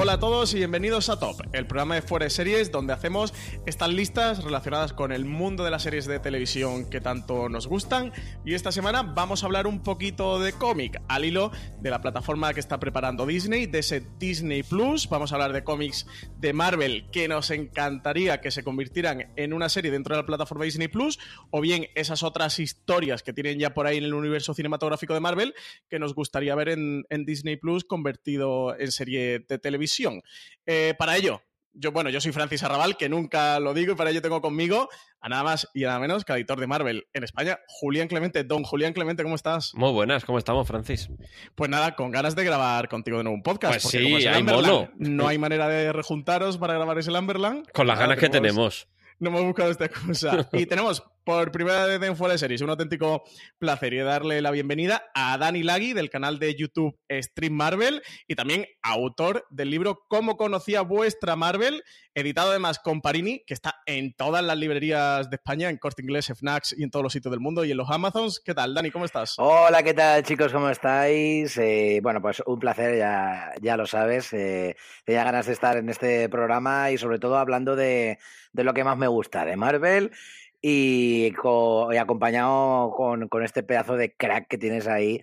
Hola a todos y bienvenidos a Top, el programa de fuera de series donde hacemos estas listas relacionadas con el mundo de las series de televisión que tanto nos gustan. Y esta semana vamos a hablar un poquito de cómic al hilo de la plataforma que está preparando Disney, de ese Disney Plus. Vamos a hablar de cómics de Marvel que nos encantaría que se convirtieran en una serie dentro de la plataforma Disney Plus, o bien esas otras historias que tienen ya por ahí en el universo cinematográfico de Marvel que nos gustaría ver en, en Disney Plus convertido en serie de televisión televisión. Eh, para ello, yo, bueno, yo soy Francis Arrabal, que nunca lo digo, y para ello tengo conmigo a nada más y nada menos que al editor de Marvel en España, Julián Clemente. Don Julián Clemente, ¿cómo estás? Muy buenas, ¿cómo estamos, Francis? Pues nada, con ganas de grabar contigo de nuevo un podcast. Pues porque sí, como es el hay mono. No hay manera de rejuntaros para grabar ese Lumberland. Con las ganas que tenemos. No hemos buscado esta cosa. Y tenemos por primera vez en Fuera de Series un auténtico placer y darle la bienvenida a Dani Lagui del canal de YouTube Stream Marvel y también autor del libro Cómo conocía vuestra Marvel, editado además con Parini, que está en todas las librerías de España, en Corte Inglés, FNACs y en todos los sitios del mundo y en los Amazons. ¿Qué tal, Dani? ¿Cómo estás? Hola, ¿qué tal chicos? ¿Cómo estáis? Eh, bueno, pues un placer, ya, ya lo sabes. Eh, tenía ganas de estar en este programa y sobre todo hablando de, de lo que más me gusta, de Marvel y, co- y acompañado con, con este pedazo de crack que tienes ahí,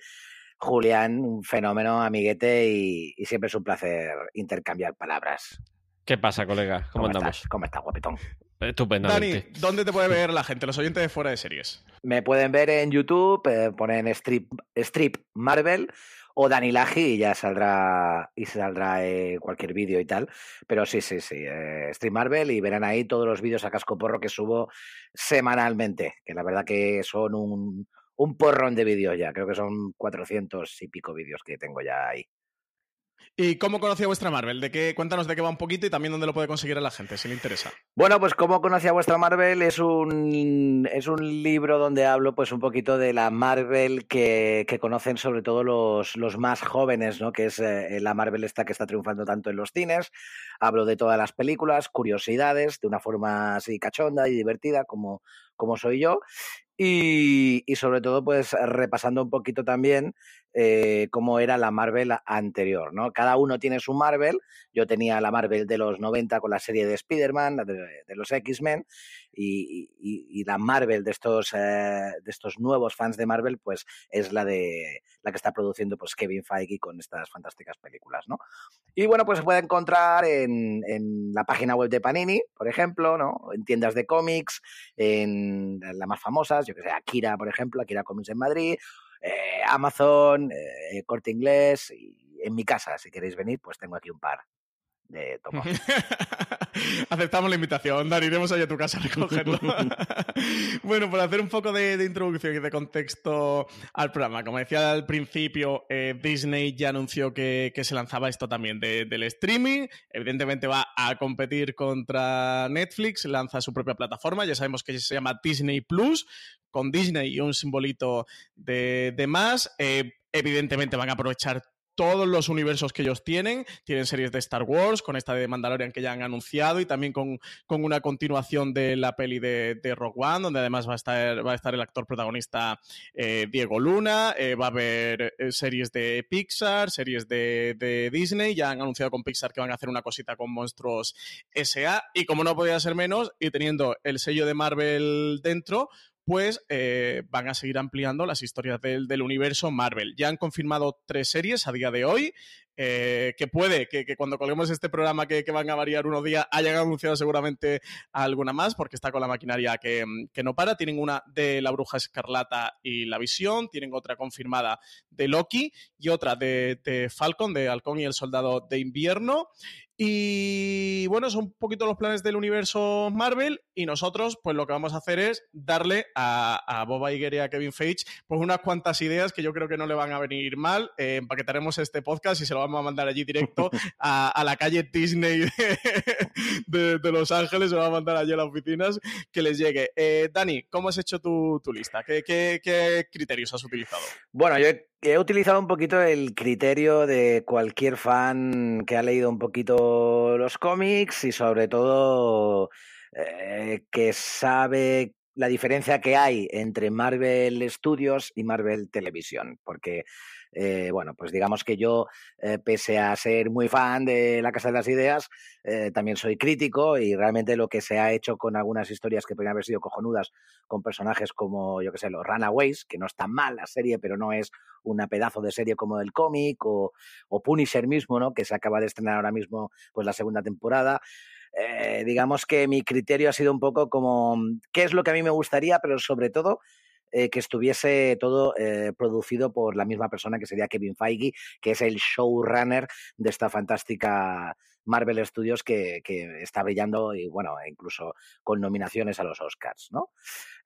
Julián, un fenómeno, amiguete y, y siempre es un placer intercambiar palabras. ¿Qué pasa, colega? ¿Cómo, andamos? estás? ¿Cómo estás, guapetón? Dani, Estupendamente. ¿dónde te puede ver la gente, los oyentes de Fuera de Series? Me pueden ver en YouTube, eh, ponen strip, strip Marvel o Dani Laji y ya saldrá y saldrá eh, cualquier vídeo y tal. Pero sí, sí, sí, eh, Strip Marvel y verán ahí todos los vídeos a casco porro que subo semanalmente, que la verdad que son un, un porrón de vídeos ya. Creo que son 400 y pico vídeos que tengo ya ahí. ¿Y cómo conocía vuestra Marvel? ¿De qué, cuéntanos de qué va un poquito y también dónde lo puede conseguir a la gente, si le interesa. Bueno, pues como conocía vuestra Marvel es un es un libro donde hablo pues un poquito de la Marvel que, que conocen sobre todo los, los más jóvenes, ¿no? Que es eh, la Marvel esta que está triunfando tanto en los cines. Hablo de todas las películas, curiosidades, de una forma así cachonda y divertida como, como soy yo. Y, sobre todo, pues repasando un poquito también eh, cómo era la Marvel anterior, ¿no? Cada uno tiene su Marvel. Yo tenía la Marvel de los 90 con la serie de Spider-Man, de, de los X-Men, y la Marvel de estos, eh, de estos nuevos fans de Marvel, pues es la de la que está produciendo pues, Kevin Feige con estas fantásticas películas, ¿no? Y bueno, pues se puede encontrar en, en la página web de Panini, por ejemplo, ¿no? En tiendas de cómics, en las más famosas, yo que sé, Akira, por ejemplo, Akira Comics en Madrid, eh, Amazon, eh, Corte Inglés, y en mi casa, si queréis venir, pues tengo aquí un par de tomos. Aceptamos la invitación, Dani, iremos allá a tu casa a recogerlo. bueno, por hacer un poco de, de introducción y de contexto al programa, como decía al principio, eh, Disney ya anunció que, que se lanzaba esto también de- del streaming. Evidentemente va a competir contra Netflix, lanza su propia plataforma, ya sabemos que se llama Disney Plus, con Disney y un simbolito de, de más. Eh, evidentemente van a aprovechar todos los universos que ellos tienen. Tienen series de Star Wars, con esta de Mandalorian que ya han anunciado, y también con, con una continuación de la peli de, de, Rogue One, donde además va a estar, va a estar el actor protagonista eh, Diego Luna. Eh, va a haber eh, series de Pixar, series de, de, Disney. Ya han anunciado con Pixar que van a hacer una cosita con monstruos SA. Y como no podía ser menos, y teniendo el sello de Marvel dentro, pues eh, van a seguir ampliando las historias del, universo Marvel. Ya han confirmado tres series a día de hoy. Eh, que puede que, cuando colguemos este programa que, van a variar unos días hayan anunciado seguramente alguna más porque está con la maquinaria que, que, no para. Tienen una de la bruja escarlata y la visión, tienen otra confirmada de Loki y otra de, de Falcon, de Halcón y el soldado de invierno. Y bueno, son un poquito los planes del universo Marvel y nosotros pues lo que vamos a hacer es darle a, a Boba Iger y a Kevin Feige pues unas cuantas ideas que yo creo que no le van a venir mal. Eh, empaquetaremos este podcast y se lo vamos a mandar allí directo a, a la calle Disney de, de, de, Los Ángeles, se lo vamos a mandar allí a las oficinas que les llegue. Eh, Dani, ¿cómo has hecho tu, tu lista? ¿Qué, ¿Qué, qué, criterios has utilizado? Bueno, yo he utilizado un poquito el criterio de cualquier fan que ha leído un poquito los cómics y sobre todo eh, que sabe la diferencia que hay entre Marvel Studios y Marvel Televisión, porque eh, bueno, pues digamos que yo, eh, pese a ser muy fan de La Casa de las Ideas, eh, también soy crítico y realmente lo que se ha hecho con algunas historias que podrían haber sido cojonudas, con personajes como, yo que sé, los Runaways, que no está mal la serie, pero no es una pedazo de serie como el cómic, o, Punisher mismo, ¿no? Que se acaba de estrenar ahora mismo, pues la segunda temporada. Digamos que mi criterio ha sido un poco como qué es lo que a mí me gustaría, pero sobre todo eh, que estuviese todo eh, producido por la misma persona que sería Kevin Feige, que es el showrunner de esta fantástica Marvel Studios que, que está brillando y bueno, incluso con nominaciones a los Oscars, ¿no?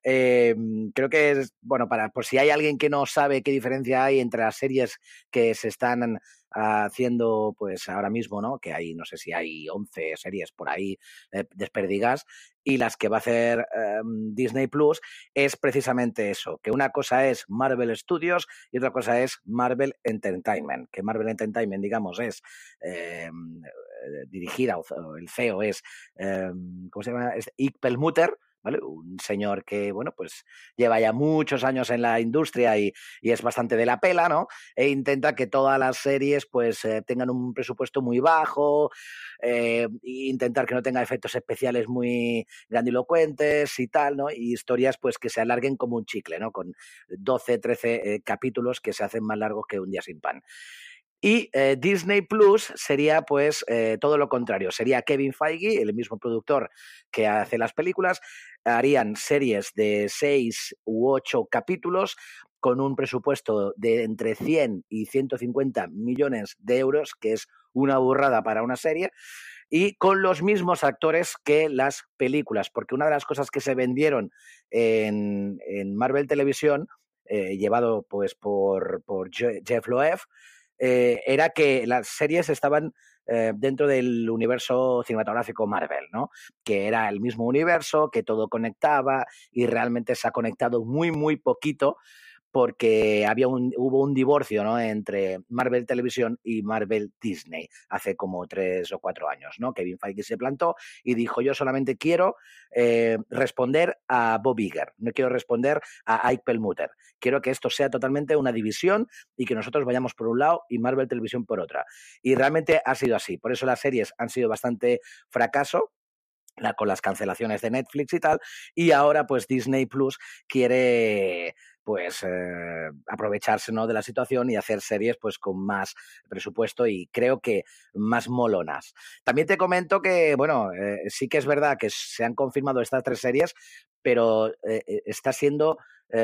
Eh, creo que es, bueno, para, por si hay alguien que no sabe qué diferencia hay entre las series que se están haciendo pues ahora mismo, ¿no? Que hay, no sé si hay 11 series por ahí eh, desperdigas y las que va a hacer eh, Disney Plus es precisamente eso, que una cosa es Marvel Studios y otra cosa es Marvel Entertainment, que Marvel Entertainment, digamos, es eh, dirigida, o el CEO es, ¿cómo se llama? Es ¿vale? Un señor que, bueno, pues lleva ya muchos años en la industria y, y es bastante de la pela, ¿no? E intenta que todas las series, pues, eh, tengan un presupuesto muy bajo, eh, e intentar que no tenga efectos especiales muy grandilocuentes y tal, ¿no? Y historias, pues, que se alarguen como un chicle, ¿no? Con 12, 13 eh, capítulos que se hacen más largos que un día sin pan. Y eh, Disney Plus sería pues eh, todo lo contrario, sería Kevin Feige, el mismo productor que hace las películas, harían series de seis u ocho capítulos con un presupuesto de entre 100 y 150 millones de euros, que es una burrada para una serie, y con los mismos actores que las películas, porque una de las cosas que se vendieron en, en Marvel Televisión, eh, llevado pues por, por Jeff Loeb, eh, era que las series estaban eh, dentro del universo cinematográfico Marvel, ¿no? Que era el mismo universo, que todo conectaba y realmente se ha conectado muy, muy poquito porque había un, hubo un divorcio ¿no? entre Marvel Televisión y Marvel Disney hace como tres o cuatro años, ¿no? Kevin Feige se plantó y dijo yo solamente quiero eh, responder a Bob Iger, no quiero responder a Ike Perlmutter, quiero que esto sea totalmente una división y que nosotros vayamos por un lado y Marvel Televisión por otra. Y realmente ha sido así, por eso las series han sido bastante fracaso, con las cancelaciones de Netflix y tal, y ahora pues Disney Plus quiere pues eh, aprovecharse ¿no? de la situación y hacer series pues con más presupuesto y creo que más molonas. También te comento que, bueno, eh, sí que es verdad que se han confirmado estas tres series, pero eh, está siendo,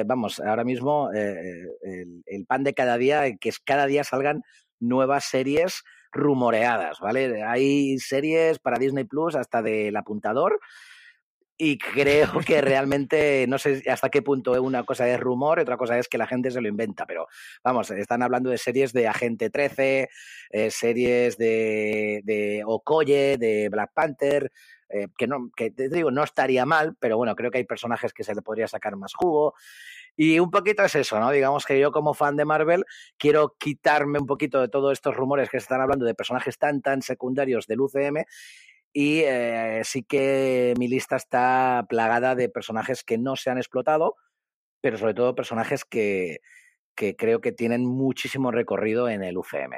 vamos, ahora mismo el, el, pan de cada día, que es cada día salgan nuevas series rumoreadas, ¿vale? Hay series para Disney Plus hasta del apuntador y creo que realmente no sé hasta qué punto una cosa es rumor y otra cosa es que la gente se lo inventa, pero vamos, están hablando de series de Agente 13, eh, series de, de Okoye, de Black Panther, eh, que no, que te digo, no estaría mal, pero bueno, creo que hay personajes que se le podría sacar más jugo. Y un poquito es eso, ¿no? Digamos que yo como fan de Marvel quiero quitarme un poquito de todos estos rumores que se están hablando de personajes tan, tan secundarios del UCM y eh, sí que mi lista está plagada de personajes que no se han explotado, pero sobre todo personajes que, que creo que tienen muchísimo recorrido en el UCM.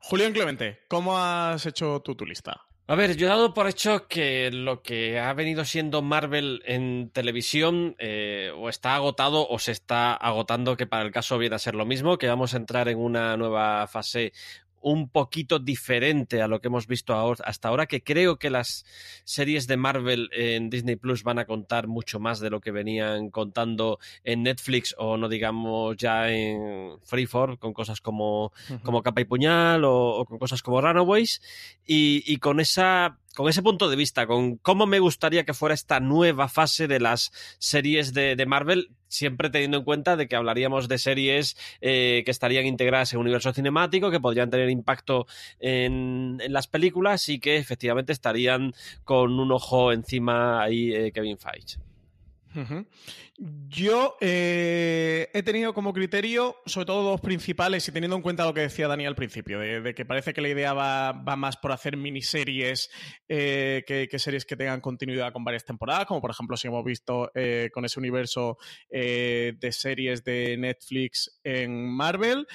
Julián Clemente, ¿cómo has hecho tú tu lista? A ver, yo he dado por hecho que lo que ha venido siendo Marvel en televisión eh, o está agotado o se está agotando, que para el caso viene a ser lo mismo, que vamos a entrar en una nueva fase un poquito diferente a lo que hemos visto hasta ahora, que creo que las series de Marvel en Disney Plus van a contar mucho más de lo que venían contando en Netflix o no digamos ya en Freeform con cosas como, como Capa y Puñal o, con cosas como Runaways. Y, y con esa con ese punto de vista, con cómo me gustaría que fuera esta nueva fase de las series de, Marvel, siempre teniendo en cuenta de que hablaríamos de series eh, que estarían integradas en un universo cinemático, que podrían tener impacto en, en, las películas y que efectivamente estarían con un ojo encima ahí eh, Kevin Feige. Yo eh, he tenido como criterio, sobre todo dos principales, y teniendo en cuenta lo que decía Dani al principio, de, que parece que la idea va, más por hacer miniseries eh, que, series que tengan continuidad con varias temporadas, como por ejemplo si hemos visto eh, con ese universo de series de Netflix en Marvel.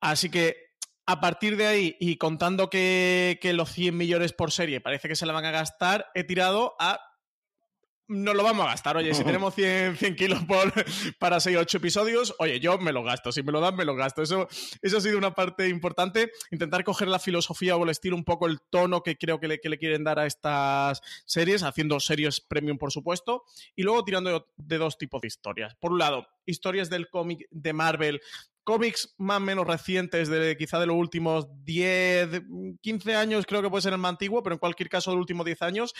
Así que a partir de ahí, y contando que, que, los 100 millones por serie parece que se la van a gastar, he tirado a no lo vamos a gastar. Oye, si tenemos 100, 100 kilos por, para 6 8 episodios, oye, yo me lo gasto. Si me lo dan, me lo gasto. Eso, eso ha sido una parte importante. Intentar coger la filosofía o el estilo, un poco el tono que creo que le, que le quieren dar a estas series, haciendo series premium, por supuesto. Y luego tirando de dos tipos de historias. Por un lado, historias del cómic de Marvel cómics más o menos recientes, de quizá de los últimos 10, 15 años, creo que puede ser el más antiguo, pero en cualquier caso, de los últimos 10 años,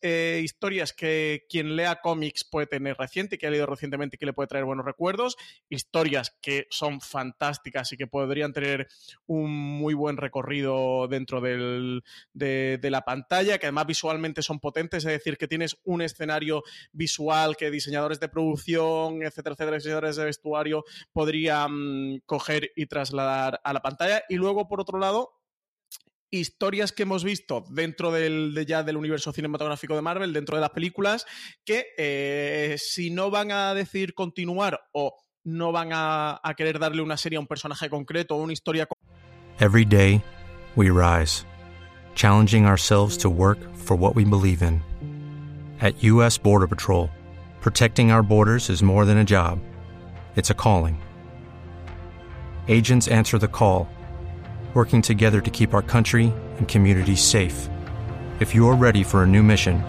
eh, historias que quien lea cómics puede tener reciente, que ha leído recientemente y que le puede traer buenos recuerdos, historias que son fantásticas y que podrían tener un muy buen recorrido dentro del, de, de la pantalla, que además visualmente son potentes, es decir, que tienes un escenario visual que diseñadores de producción, etcétera, etcétera, diseñadores de vestuario podrían coger y trasladar a la pantalla. Y luego, por otro lado, historias que hemos visto dentro del, de ya del universo cinematográfico de Marvel, dentro de las películas, que eh, si no van a decir continuar o no van a, a, querer darle una serie a un personaje concreto o una historia. Every day we rise, challenging ourselves to work for what we believe in. At U.S. Border Patrol, protecting our borders is more than a job, it's a calling. Agents answer the call, working together to keep our country and communities safe. If you're ready for a new mission,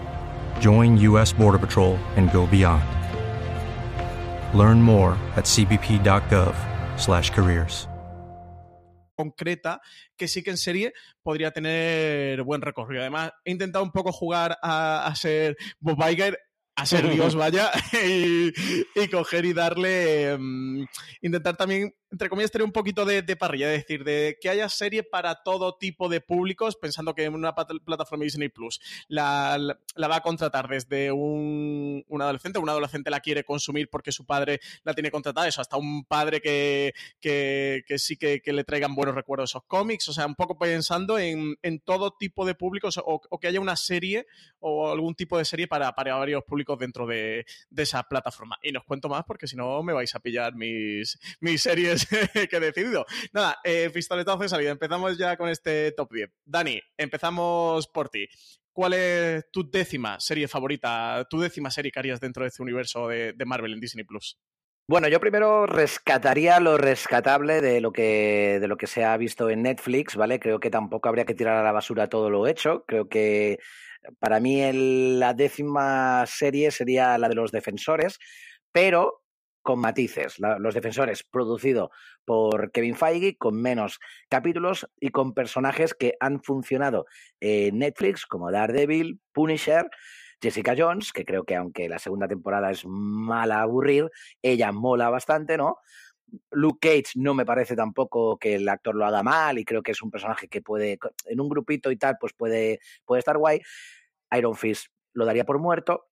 join U.S. Border Patrol and go beyond. Learn more at cbp.gov/careers. concreta que sí que en serie podría tener buen recorrido. Además, he intentado un poco jugar a, a ser Bob Iger a ser Dios, vaya, y, y, coger y darle, um, intentar también entre comillas, tener un poquito de, parrilla, es decir, de que haya serie para todo tipo de públicos, pensando que una plataforma Disney Plus la, la, va a contratar desde un, adolescente, un adolescente la quiere consumir porque su padre la tiene contratada, eso, hasta un padre que, que, que sí que, le traigan buenos recuerdos esos cómics, o sea, un poco pensando en, en todo tipo de públicos o, o, que haya una serie o algún tipo de serie para, para varios públicos dentro de, de esa plataforma. Y no os cuento más porque si no me vais a pillar mis, mis series que he decidido. Nada, eh, pistoletazo de salida. Empezamos ya con este top 10. Dani, empezamos por ti. ¿Cuál es tu décima serie favorita, tu décima serie que harías dentro de este universo de, Marvel en Disney Plus? Bueno, yo primero rescataría lo rescatable de lo que de lo que se ha visto en Netflix, ¿vale? Creo que tampoco habría que tirar a la basura todo lo hecho. Creo que para mí la décima serie sería la de los defensores, pero con matices. La, los Defensores, producido por Kevin Feige, con menos capítulos y con personajes que han funcionado en Netflix, como Daredevil, Punisher. Jessica Jones, que creo que aunque la segunda temporada es mala aburrir, ella mola bastante, ¿no? Luke Cage no me parece tampoco que el actor lo haga mal y creo que es un personaje que puede, en un grupito y tal, pues puede, puede estar guay. Iron Fist lo daría por muerto.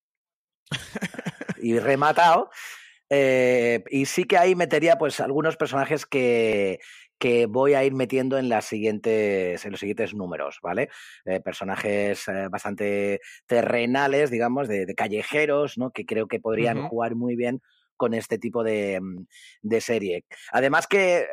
y rematado. Eh, y sí que ahí metería pues algunos personajes que, que voy a ir metiendo en, las siguientes, en los siguientes números, ¿vale? Eh, personajes eh, bastante terrenales, digamos, de, callejeros, ¿no? Que creo que podrían jugar muy bien con este tipo de, mm, de serie. Además que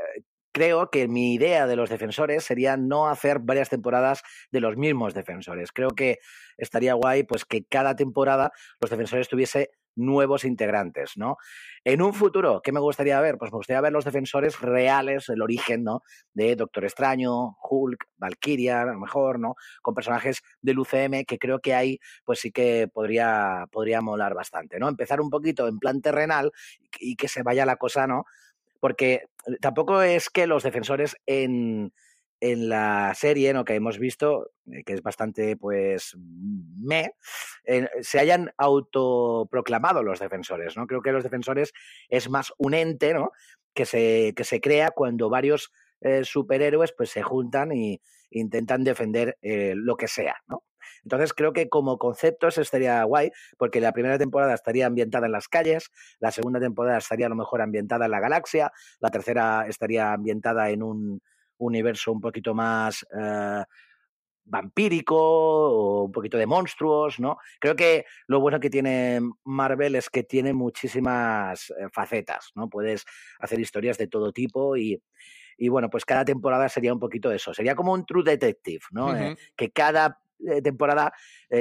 creo que mi idea de los defensores sería no hacer varias temporadas de los mismos defensores. Creo que estaría guay pues que cada temporada los defensores tuviese nuevos integrantes, ¿no? En un futuro, ¿qué me gustaría ver? Pues me gustaría ver los defensores reales, el origen, ¿no? De Doctor Extraño, Hulk, Valkyria, a lo mejor, ¿no? Con personajes del UCM que creo que ahí, pues sí que podría, podría molar bastante, ¿no? Empezar un poquito en plan terrenal y que se vaya la cosa, ¿no? Porque tampoco es que los defensores en, en la serie, ¿no? que hemos visto, eh, que es bastante, pues, me, se hayan autoproclamado los defensores, ¿no? Creo que los defensores es más un ente, ¿no? Que se, que se crea cuando varios eh, superhéroes, pues, se juntan y intentan defender eh, lo que sea, ¿no? Entonces creo que como concepto eso estaría guay, porque la primera temporada estaría ambientada en las calles, la segunda temporada estaría a lo mejor ambientada en la galaxia, la tercera estaría ambientada en un universo un poquito más eh, vampírico o un poquito de monstruos, ¿no? Creo que lo bueno que tiene Marvel es que tiene muchísimas eh, facetas, ¿no? Puedes hacer historias de todo tipo y, y bueno, pues cada temporada sería un poquito eso. Sería como un True Detective, ¿no? Eh, que cada temporada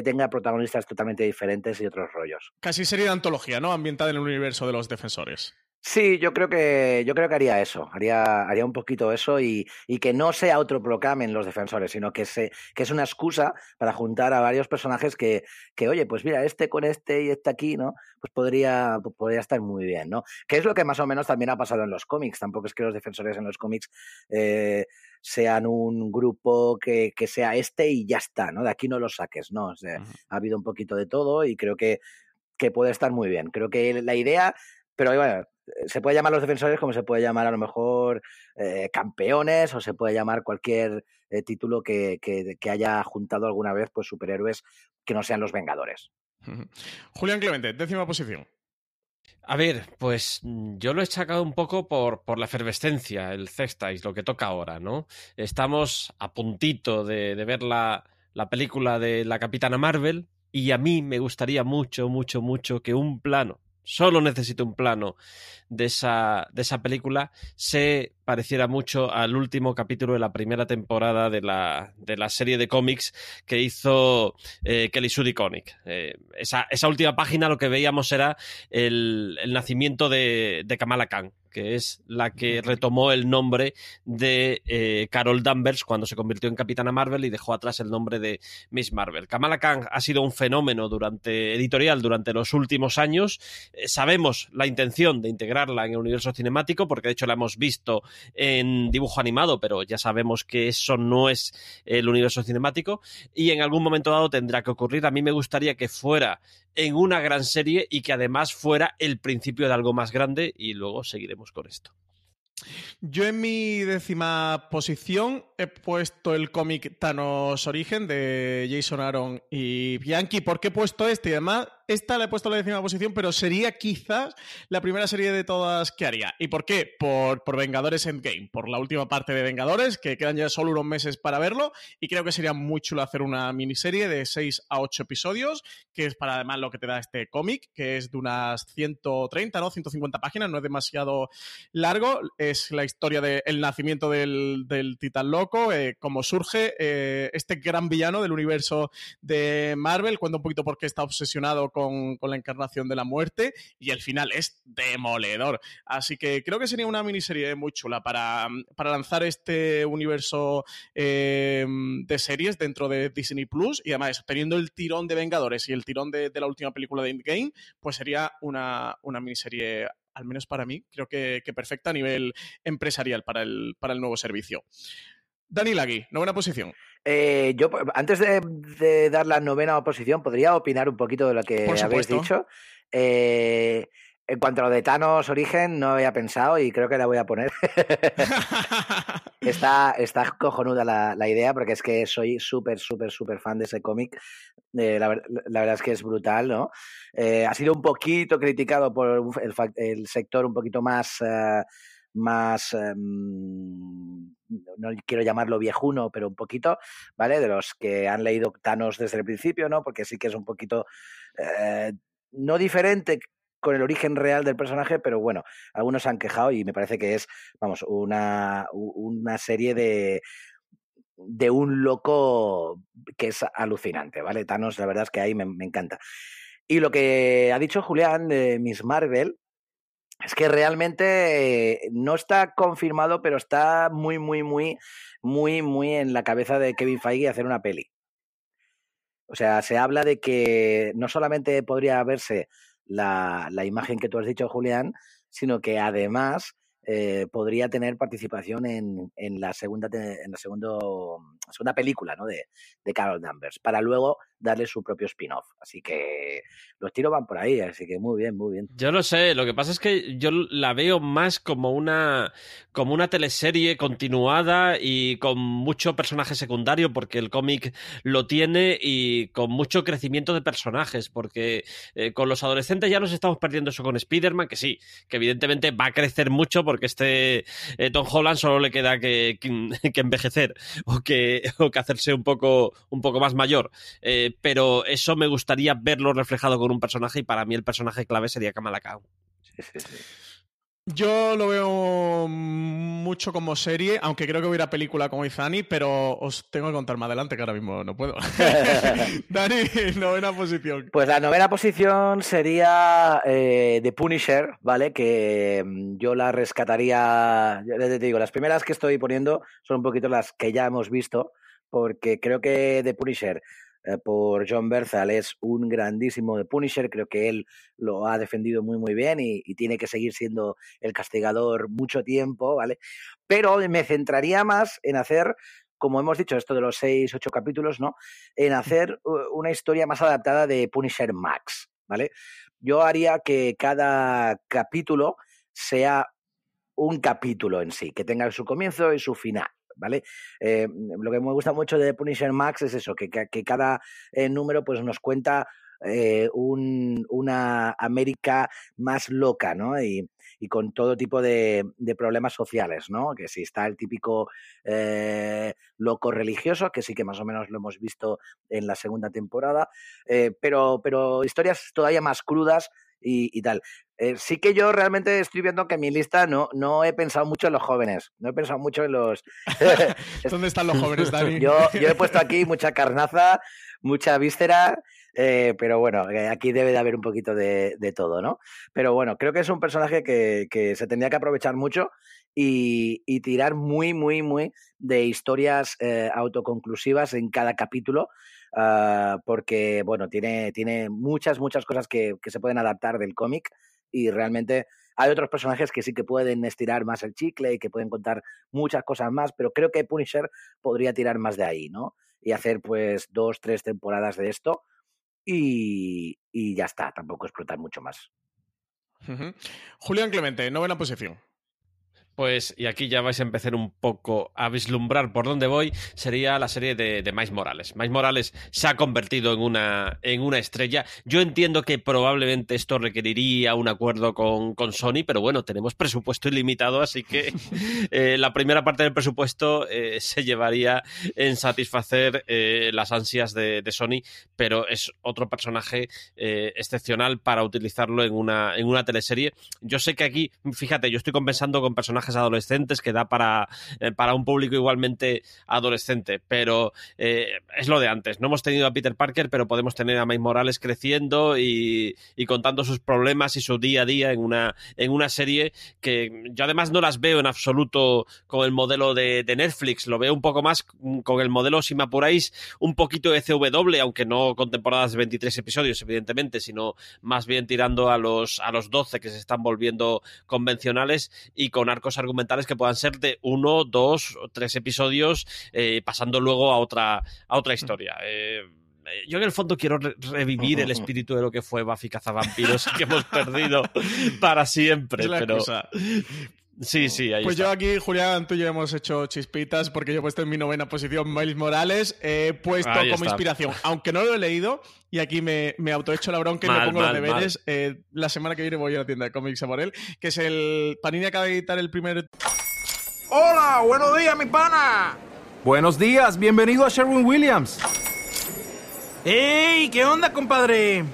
tenga protagonistas totalmente diferentes y otros rollos. Casi sería de antología, ¿no? Ambientada en el universo de los defensores. Sí, yo creo que yo creo que haría eso, haría, haría un poquito eso y, y que no sea otro en los defensores, sino que, se, que es una excusa para juntar a varios personajes que, que, oye, pues mira, este con este y este aquí, ¿no? Pues podría, pues podría estar muy bien, ¿no? Que es lo que más o menos también ha pasado en los cómics. Tampoco es que los defensores en los cómics eh, sean un grupo que, que, sea este y ya está, ¿no? De aquí no lo saques, ¿no? Ha habido un poquito de todo y creo que, que puede estar muy bien. Creo que la idea, pero bueno, se puede llamar los defensores como se puede llamar a lo mejor eh, campeones o se puede llamar cualquier eh, título que, que, haya juntado alguna vez pues superhéroes que no sean los Vengadores. Julián Clemente, décima posición. A ver, pues yo lo he sacado un poco por, por la efervescencia, el Zextais, lo que toca ahora, ¿no? Estamos a puntito de, de ver la, la película de la Capitana Marvel y a mí me gustaría mucho, mucho, mucho que un plano solo necesito un plano de esa, de esa película, se pareciera mucho al último capítulo de la primera temporada de la, de la serie de cómics que hizo eh, Kelly Sue DeConnick. Eh, esa, esa, última página lo que veíamos era el, el nacimiento de, de Kamala Khan, que es la que retomó el nombre de eh, Carol Danvers cuando se convirtió en Capitana Marvel y dejó atrás el nombre de Miss Marvel. Kamala Khan ha sido un fenómeno durante editorial durante los últimos años. Eh, sabemos la intención de integrarla en el universo cinemático porque de hecho la hemos visto en dibujo animado, pero ya sabemos que eso no es el universo cinemático y en algún momento dado tendrá que ocurrir. A mí me gustaría que fuera en una gran serie y que además fuera el principio de algo más grande y luego seguiremos con esto. Yo en mi décima posición he puesto el cómic Thanos Origen de Jason Aaron y Bianchi. ¿Por qué he puesto este? Y además esta la he puesto en la décima posición, pero sería quizás la primera serie de todas que haría. ¿Y por qué? Por, por Vengadores Endgame, por la última parte de Vengadores, que quedan ya solo unos meses para verlo. Y creo que sería muy chulo hacer una miniserie de 6 a 8 episodios, que es para además lo que te da este cómic, que es de unas 130, ¿no? 150 páginas, no es demasiado largo. Es la historia del nacimiento del, del, titán loco, eh, cómo surge eh, este gran villano del universo de Marvel. Cuenta un poquito por qué está obsesionado con con, la encarnación de la muerte y el final es demoledor. Así que creo que sería una miniserie muy chula para, lanzar este universo eh, de series dentro de Disney Plus y además teniendo el tirón de Vengadores y el tirón de, la última película de Endgame, pues sería una, una miniserie al menos para mí, creo que, perfecta a nivel empresarial para el, para el nuevo servicio. Dani Lagui, novena posición. Eh, yo, antes de, dar la novena posición, podría opinar un poquito de lo que habéis dicho. Eh, En cuanto a lo de Thanos Origen, no había pensado y creo que la voy a poner. está, está cojonuda la, la, idea porque es que soy súper, súper, súper fan de ese cómic. Eh, la, la, verdad es que es brutal, ¿no? Eh, ha sido un poquito criticado por el, el sector un poquito más... Uh, más, eh, no quiero llamarlo viejuno, pero un poquito, ¿vale? De los que han leído Thanos desde el principio, ¿no? Porque sí que es un poquito, eh, no diferente con el origen real del personaje, pero bueno, algunos han quejado y me parece que es, vamos, una, una serie de, de un loco que es alucinante, ¿vale? Thanos, la verdad es que ahí me, me encanta. Y lo que ha dicho Julián de Miss Marvel, es que realmente no está confirmado, pero está muy, muy, muy, muy, muy en la cabeza de Kevin Feige hacer una peli. O sea, se habla de que no solamente podría verse la, la imagen que tú has dicho, Julián, sino que además eh, podría tener participación en, en, la segunda en la segundo, segunda película ¿no? de, de Carol Danvers, para luego darle su propio spin-off. Así que los tiros van por ahí, así que muy bien, muy bien. Yo lo sé, lo que pasa es que yo la veo más como una, como una teleserie continuada y con mucho personaje secundario, porque el cómic lo tiene y con mucho crecimiento de personajes, porque eh, con los adolescentes ya nos estamos perdiendo eso con Spider-Man, que sí, que evidentemente va a crecer mucho porque este eh, Tom Holland solo le queda que, que, envejecer o que, o que hacerse un poco, un poco más mayor. Eh, pero eso me gustaría verlo reflejado con un personaje y para mí el personaje clave sería Kamala Khan. Sí, sí, sí. Yo lo veo mucho como serie, aunque creo que hubiera película como Izani, pero os tengo que contar más adelante, que ahora mismo no puedo. Dani, novena posición. Pues la novena posición sería eh, The Punisher, ¿vale? Que mm, yo la rescataría, yo te digo, las primeras que estoy poniendo son un poquito las que ya hemos visto, porque creo que The Punisher por John Berthal es un grandísimo de Punisher, creo que él lo ha defendido muy muy bien y, y, tiene que seguir siendo el castigador mucho tiempo, ¿vale? Pero me centraría más en hacer, como hemos dicho, esto de los seis, ocho capítulos, ¿no? En hacer una historia más adaptada de Punisher Max, ¿vale? Yo haría que cada capítulo sea un capítulo en sí, que tenga su comienzo y su final. ¿Vale? Eh, lo que me gusta mucho de Punisher Max es eso, que, que, cada eh, número pues nos cuenta eh, un, una América más loca, ¿no? Y, y con todo tipo de, de, problemas sociales, ¿no? Que si está el típico loco religioso, que sí que más o menos lo hemos visto en la segunda temporada, pero, pero historias todavía más crudas y, y tal. Eh, sí que yo realmente estoy viendo que en mi lista no, no he pensado mucho en los jóvenes, no he pensado mucho en los... ¿Dónde están los jóvenes, Dani? yo, yo he puesto aquí mucha carnaza, mucha víscera, eh, pero bueno, eh, aquí debe de haber un poquito de, de, todo, ¿no? Pero bueno, creo que es un personaje que, que se tendría que aprovechar mucho y, y, tirar muy, muy, muy de historias eh, autoconclusivas en cada capítulo. Uh, porque, bueno, tiene, tiene muchas, muchas cosas que, que se pueden adaptar del cómic y realmente hay otros personajes que sí que pueden estirar más el chicle y que pueden contar muchas cosas más, pero creo que Punisher podría tirar más de ahí, ¿no? Y hacer pues dos, tres temporadas de esto y, y ya está, tampoco explotar mucho más. Uh -huh. Julián Clemente, novena posición. Pues, y aquí ya vais a empezar un poco a vislumbrar por dónde voy, sería la serie de, de Miles Morales. Miles Morales se ha convertido en una, en una estrella. Yo entiendo que probablemente esto requeriría un acuerdo con, con Sony, pero bueno, tenemos presupuesto ilimitado, así que eh, la primera parte del presupuesto eh, se llevaría en satisfacer eh, las ansias de, de, Sony, pero es otro personaje eh, excepcional para utilizarlo en una, en una teleserie. Yo sé que aquí, fíjate, yo estoy compensando con personajes adolescentes que da para, eh, para un público igualmente adolescente, pero eh, es lo de antes. No hemos tenido a Peter Parker, pero podemos tener a Miles Morales creciendo y, y, contando sus problemas y su día a día en una, en una serie que yo además no las veo en absoluto con el modelo de, de Netflix, lo veo un poco más con el modelo, si me apuráis, un poquito de CW, aunque no con temporadas de 23 episodios, evidentemente, sino más bien tirando a los, a los 12 que se están volviendo convencionales y con arcos argumentales que puedan ser de uno, dos o tres episodios, eh, pasando luego a otra, a otra historia. Eh, yo en el fondo quiero revivir el espíritu de lo que fue Buffy Cazavampiros que hemos perdido para siempre. pero, Sí, sí, ahí Pues yo aquí, Julián, tú y yo hemos hecho chispitas porque yo he puesto en mi novena posición Miles Morales. He puesto como inspiración, aunque no lo he leído, y aquí me, me autohecho la bronca y me pongo los deberes. Eh, la semana que viene voy a la tienda de cómics a por él, que es el. Panini acaba de editar el primer. ¡Hola! ¡Buenos días, mi pana! Buenos días, bienvenido a Sherwin Williams. ¡Ey! ¿Qué onda, compadre?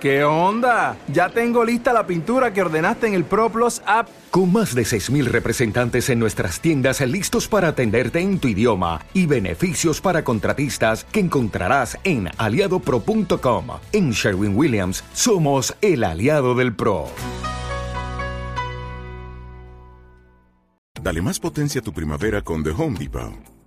¿Qué onda? Ya tengo lista la pintura que ordenaste en el ProPlus app. Con más de 6.000 representantes en nuestras tiendas listos para atenderte en tu idioma y beneficios para contratistas que encontrarás en aliadopro.com. En Sherwin Williams somos el aliado del PRO. Dale más potencia a tu primavera con The Home Depot.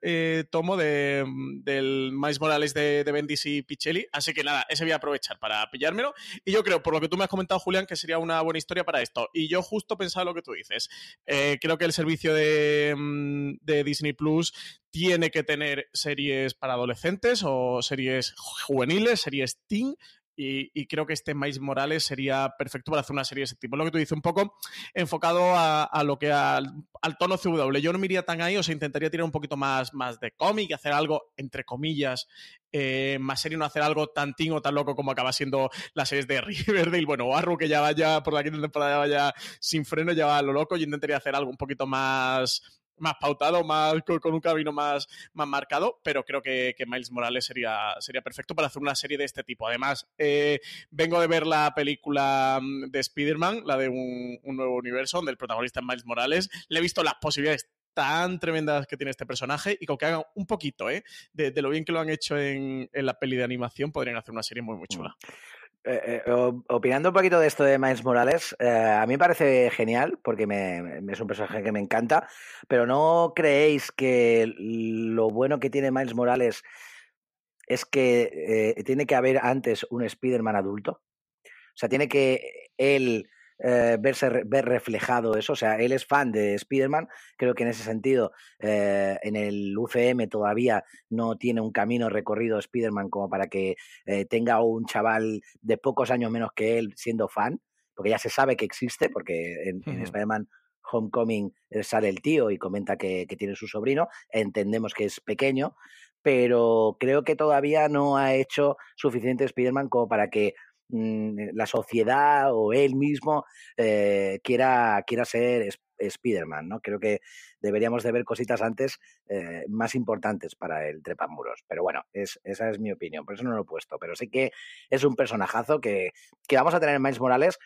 Eh, tomo de, mm, del Mais Morales de, Bendis y Pichelli. Así que nada, ese voy a aprovechar para pillármelo. Y yo creo, por lo que tú me has comentado, Julián, que sería una buena historia para esto. Y yo justo pensaba lo que tú dices. Eh, creo que el servicio de, mm, de Disney Plus tiene que tener series para adolescentes o series juveniles, series teen, y, creo que este Miles Morales sería perfecto para hacer una serie de ese tipo. Lo que tú dices, un poco enfocado a, lo que al, tono CW. Yo no me iría tan ahí, o sea, intentaría tirar un poquito más, más de cómic, hacer algo, entre comillas, eh, más serio, no hacer algo tan ting o tan loco como acaba siendo las series de Riverdale. Bueno, Arru, que ya vaya por la quinta temporada, vaya sin freno, ya va a lo loco. Yo intentaría hacer algo un poquito más más pautado, más con, un camino más, más marcado, pero creo que, Miles Morales sería, sería perfecto para hacer una serie de este tipo. Además, eh, vengo de ver la película mm, de Spider-Man, la de un, nuevo universo, donde el protagonista es Miles Morales. Le he visto las posibilidades tan tremendas que tiene este personaje y con que hagan un poquito ¿eh? de, lo bien que lo han hecho en, en, la peli de animación, podrían hacer una serie muy, muy chula. Eh, eh, opinando un poquito de esto de Miles Morales, eh, a mí me parece genial porque es un personaje que me encanta, pero ¿no creéis que lo bueno que tiene Miles Morales es que tiene que haber antes un Spider-Man adulto? O sea, tiene que él eh, verse, ver reflejado eso. O sea, él es fan de Spider-Man. Creo que en ese sentido, eh, en el UCM todavía no tiene un camino recorrido Spider-Man como para que eh, tenga un chaval de pocos años menos que él siendo fan, porque ya se sabe que existe, porque en, Spider-Man Homecoming sale el tío y comenta que, que, tiene su sobrino, entendemos que es pequeño, pero creo que todavía no ha hecho suficiente Spider-Man como para que la sociedad o él mismo eh, quiera, quiera ser Spider-Man, ¿no? Creo que deberíamos de ver cositas antes eh, más importantes para el Trepamuros. Pero bueno, es, esa es mi opinión, por eso no lo he puesto. Pero sí que es un personajazo que, que vamos a tener en Miles Morales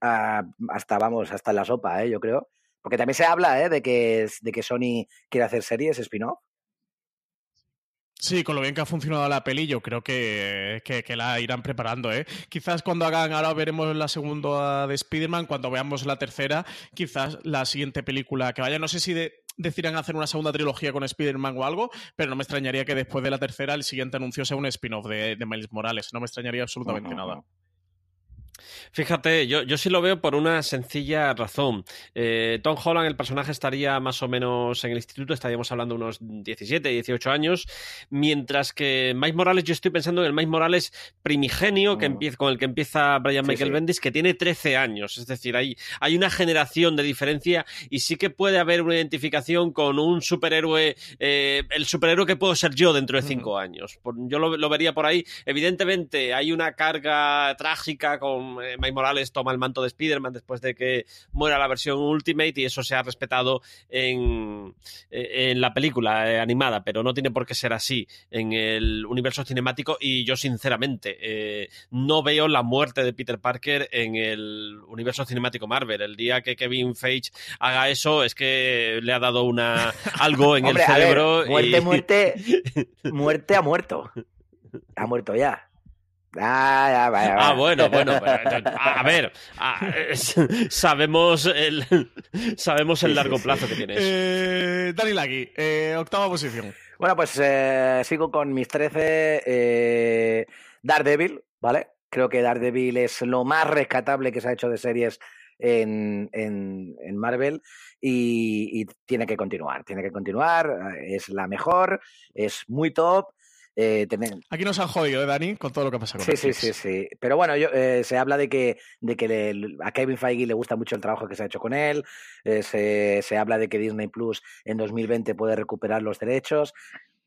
ah, hasta, vamos, hasta la sopa, ¿eh? yo creo. Porque también se habla ¿eh? de, que, de que Sony quiere hacer series spin-off. Sí, con lo bien que ha funcionado la peli, yo creo que, la irán preparando, ¿eh? Quizás cuando hagan, ahora veremos la segunda de Spider-Man, cuando veamos la tercera, quizás la siguiente película que vaya, no sé si de, decidirán hacer una segunda trilogía con Spider-Man o algo, pero no me extrañaría que después de la tercera el siguiente anuncio sea un spin-off de, Miles Morales, no me extrañaría absolutamente nada. Fíjate, yo, yo sí lo veo por una sencilla razón. Eh, Tom Holland, el personaje, estaría más o menos en el instituto, estaríamos hablando de unos 17, 18 años, mientras que Mike Morales, yo estoy pensando en el Mike Morales primigenio que mm. empieza, con el que empieza Brian Michael Bendis, que tiene 13 años. Es decir, hay, hay una generación de diferencia y sí que puede haber una identificación con un superhéroe, eh, el superhéroe que puedo ser yo dentro de 5 años. Yo lo, lo vería por ahí. Evidentemente, hay una carga trágica con Mike Morales toma el manto de Spider-Man después de que muera la versión Ultimate y eso se ha respetado en, eh, en la película eh, animada, pero no tiene por qué ser así en el universo cinemático y yo sinceramente no veo la muerte de Peter Parker en el universo cinemático Marvel. El día que Kevin Feige haga eso es que le ha dado una algo en el cerebro. muerte, muerte, muerte ha muerto. Ha muerto ya. Ah, ah, bueno, bueno. a, ver, sabemos el, sabemos el largo plazo que tienes. Eh, Dani Lagui, eh, octava posición. Bueno, pues eh, sigo con mis 13. Eh, Daredevil, ¿vale? Creo que Daredevil es lo más rescatable que se ha hecho de series en, en, Marvel y, y, tiene que continuar, tiene que continuar, es la mejor, es muy top eh, Aquí nos han jodido, ¿eh, Dani? Con todo lo que pasa con Sí, sí, sí, sí. Pero bueno, yo, eh, se habla de que, de que a Kevin Feige le gusta mucho el trabajo que se ha hecho con él. Eh, se, se, habla de que Disney Plus en 2020 puede recuperar los derechos.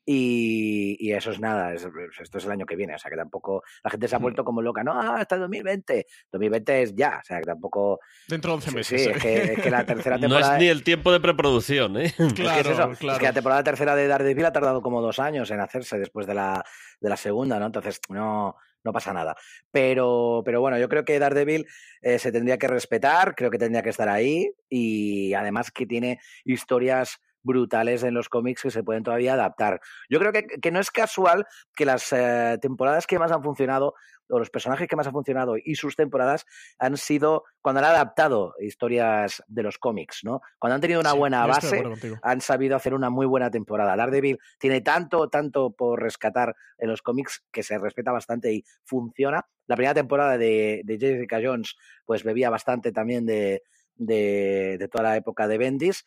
Y, eso es nada, esto es el año que viene, o sea que tampoco la gente se ha vuelto como loca, no, hasta 2020, 2020 es ya, o sea que tampoco... Dentro de 11 meses. Sí, es, que, la tercera temporada... no es ni el tiempo de preproducción, ¿eh? Claro, es, eso, es que la temporada tercera de Daredevil ha tardado como dos años en hacerse después de la, de la segunda, ¿no? Entonces, no, no pasa nada. Pero, pero bueno, yo creo que Daredevil eh, se tendría que respetar, creo que tendría que estar ahí y además que tiene historias brutales en los cómics que se pueden todavía adaptar. Yo creo que, que no es casual que las eh, temporadas que más han funcionado o los personajes que más han funcionado y sus temporadas han sido cuando han adaptado historias de los cómics, ¿no? Cuando han tenido una buena base, han sabido hacer una muy buena temporada. Daredevil tiene tanto, tanto por rescatar en los cómics que se respeta bastante y funciona. La primera temporada de, de Jessica Jones, pues bebía bastante también de, de, de toda la época de Bendis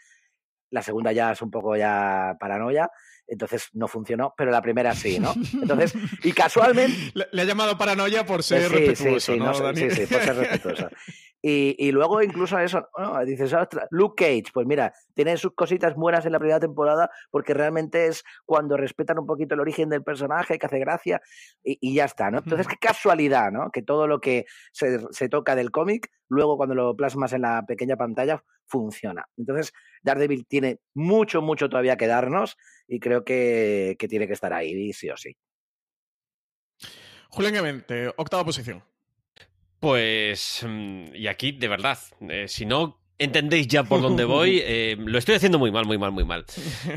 la segunda ya es un poco ya paranoia, entonces no funcionó, pero la primera sí, ¿no? Entonces, y casualmente... Le, ha llamado paranoia por ser respetuoso, sí, ¿no, sí, sí, por ser respetuoso. Y, y, luego incluso eso, dices, Luke Cage, pues mira, tiene sus cositas buenas en la primera temporada porque realmente es cuando respetan un poquito el origen del personaje, que hace gracia y, y ya está, ¿no? Entonces, qué casualidad, ¿no? Que todo lo que se, se toca del cómic, luego cuando lo plasmas en la pequeña pantalla, funciona. Entonces, Daredevil tiene mucho, mucho todavía que darnos y creo que, que tiene que estar ahí, sí o sí. Julián octava posición. Pues, mm, y aquí, de verdad, eh, si no entendéis ya por dónde voy, eh, lo estoy haciendo muy mal, muy mal, muy mal.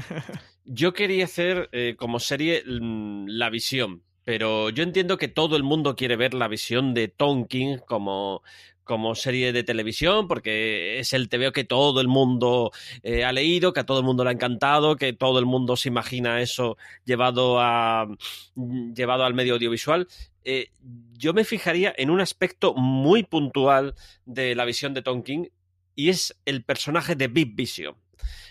Yo quería hacer eh, como serie mm, La Visión, pero yo entiendo que todo el mundo quiere ver la visión de Tonkin como, como serie de televisión, porque es el TVO que todo el mundo ha leído, que a todo el mundo le ha encantado, que todo el mundo se imagina eso llevado, a, mm, llevado al medio audiovisual. Eh, yo me fijaría en un aspecto muy puntual de la visión de Tonkin y es el personaje de Big Vision.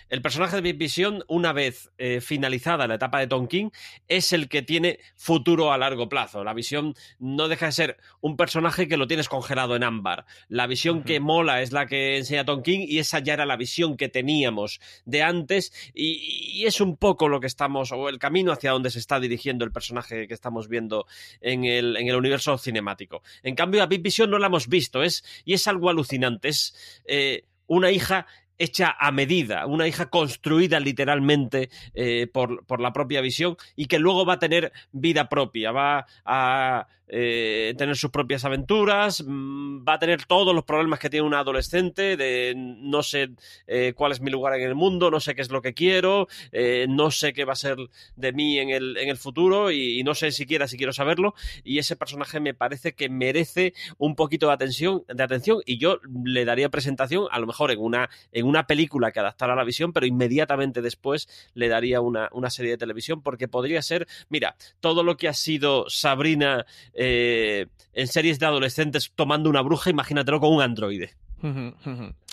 El personaje de Big Vision, una vez eh, finalizada la etapa de Tonkin, es el que tiene futuro a largo plazo. La visión no deja de ser un personaje que lo tienes congelado en ámbar. La visión que mola es la que enseña Tonkin y esa ya era la visión que teníamos de antes y, es un poco lo que estamos, o el camino hacia donde se está dirigiendo el personaje que estamos viendo en el, en el universo cinemático. En cambio, a Big Vision no la hemos visto es, y es algo alucinante. Es eh, una hija hecha a medida, una hija construida literalmente eh, por, por, la propia visión y que luego va a tener vida propia, va a eh, tener sus propias aventuras, mm, va a tener todos los problemas que tiene un adolescente, de no sé eh, cuál es mi lugar en el mundo, no sé qué es lo que quiero, eh, no sé qué va a ser de mí en el, en el futuro y, no sé siquiera si quiero saberlo. Y ese personaje me parece que merece un poquito de atención, de atención y yo le daría presentación a lo mejor en una, en una película que adaptara a la visión, pero inmediatamente después le daría una, una serie de televisión porque podría ser, mira, todo lo que ha sido Sabrina eh, en series de adolescentes tomando una bruja, imagínatelo con un androide.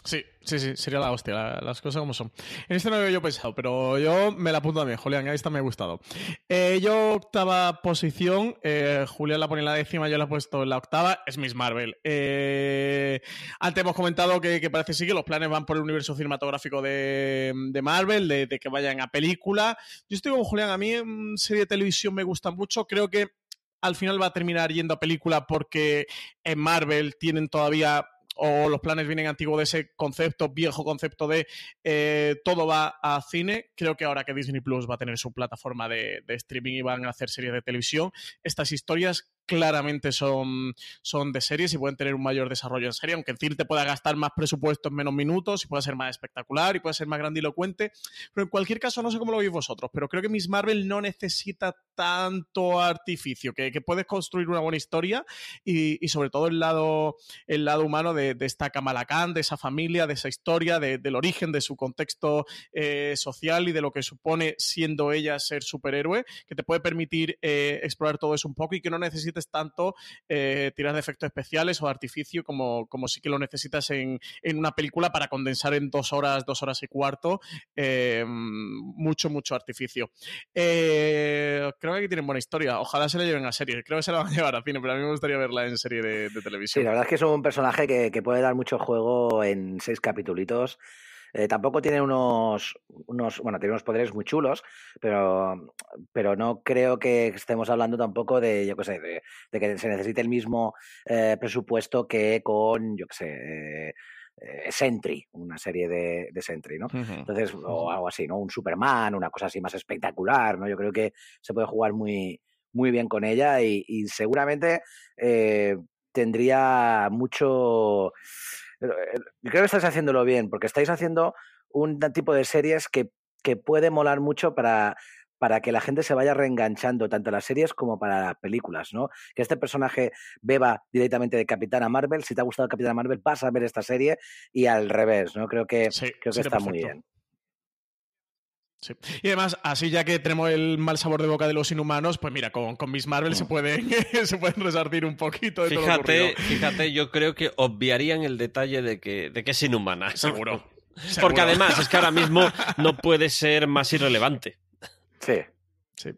Sí, sí, sí, sería la hostia, las cosas como son. En este no había yo pensado, pero yo me la apunto también, Julián, esta me ha gustado. Eh, yo octava posición, eh, Julián la pone en la décima, yo la he puesto en la octava, es Miss Marvel. Antes hemos comentado que, parece sí que los planes van por el universo cinematográfico de, Marvel, de, de, que vayan a película. Yo estoy con Julián, a mí en serie de televisión me gusta mucho, creo que al final va a terminar yendo a película porque en Marvel tienen todavía o los planes vienen antiguos de ese concepto, viejo concepto de eh, todo va a cine. Creo que ahora que Disney Plus va a tener su plataforma de, de, streaming y van a hacer series de televisión, estas historias claramente son, son de series y pueden tener un mayor desarrollo en serie, aunque el te pueda gastar más presupuesto en menos minutos y pueda ser más espectacular y puede ser más grandilocuente. Pero en cualquier caso, no sé cómo lo veis vosotros, pero creo que Miss Marvel no necesita tanto artificio, que, puedes construir una buena historia y, sobre todo el lado, el lado humano de, esta Kamala Khan, de esa familia, de esa historia, del origen, de su contexto eh, social y de lo que supone siendo ella ser superhéroe, que te puede permitir eh, explorar todo eso un poco y que no necesites tanto eh, tirar de efectos especiales o artificio como, como sí que lo necesitas en, en, una película para condensar en dos horas, dos horas y cuarto mucho, mucho artificio. creo que aquí tienen buena historia. Ojalá se la lleven a serie. Creo que se la van a llevar a cine, pero a mí me gustaría verla en serie de, televisión. Sí, la verdad es que es un personaje que, que puede dar mucho juego en seis capítulos eh, tampoco tiene unos, unos, bueno, tiene unos poderes muy chulos, pero, pero no creo que estemos hablando tampoco de, yo qué sé, de, que se necesite el mismo eh, presupuesto que con, yo qué sé, eh, Sentry, una serie de, de Sentry, ¿no? Entonces, o algo así, ¿no? Un Superman, una cosa así más espectacular, ¿no? Yo creo que se puede jugar muy, muy bien con ella y, y seguramente tendría mucho eh, creo que estáis haciéndolo bien, porque estáis haciendo un tipo de series que, que puede molar mucho para, para que la gente se vaya reenganchando tanto a las series como para las películas, ¿no? Que este personaje beba directamente de Capitana Marvel. Si te ha gustado Capitana Marvel, vas a ver esta serie y al revés, ¿no? Creo que, creo que está muy bien. Y además, así ya que tenemos el mal sabor de boca de los inhumanos, pues mira, con, con Miss Marvel se, mm. pueden, se pueden resartir un poquito de fíjate, todo lo Fíjate, yo creo que obviarían el detalle de que, de que es inhumana. Seguro. Porque además es que ahora mismo no puede ser más irrelevante. Sí. Sí,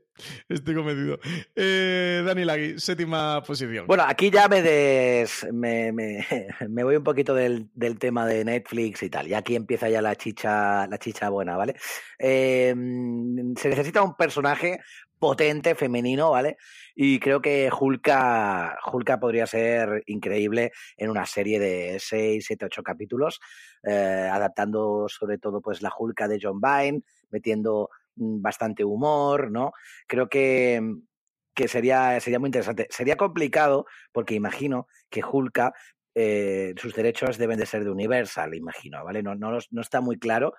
estoy convencido. Eh, Dani Lagui, séptima posición. Bueno, aquí ya me, des, me, me, voy un poquito del, del, tema de Netflix y tal. Y aquí empieza ya la chicha, la chicha buena, ¿vale? Em, se necesita un personaje potente, femenino, ¿vale? Y creo que Hulka, Hulka podría ser increíble en una serie de 6, 7, 8 capítulos, eh, adaptando sobre todo pues la Hulka de John Byrne, metiendo bastante humor, ¿no? Creo que, que sería, sería muy interesante. Sería complicado porque imagino que Hulka eh, sus derechos deben de ser de Universal, imagino, ¿vale? No, no, no, está muy claro,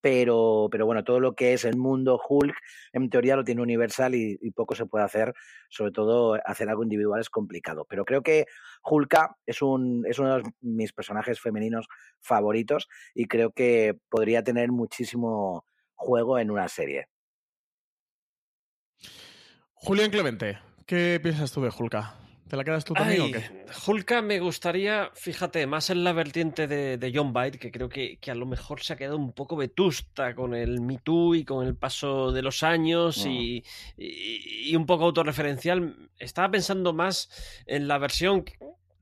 pero, pero bueno, todo lo que es el mundo Hulk, en teoría lo tiene Universal y, poco se puede hacer, sobre todo hacer algo individual es complicado. Pero creo que Hulka es, un, es uno de mis personajes femeninos favoritos y creo que podría tener muchísimo, juego en una serie. Julián Clemente, ¿qué piensas tú de Hulka? ¿Te la quedas tú también o qué? Hulka me gustaría, fíjate, más en la vertiente de, John Byte, que creo que, a lo mejor se ha quedado un poco vetusta con el Me Too y con el paso de los años y, y, un poco autorreferencial. Estaba pensando más en la versión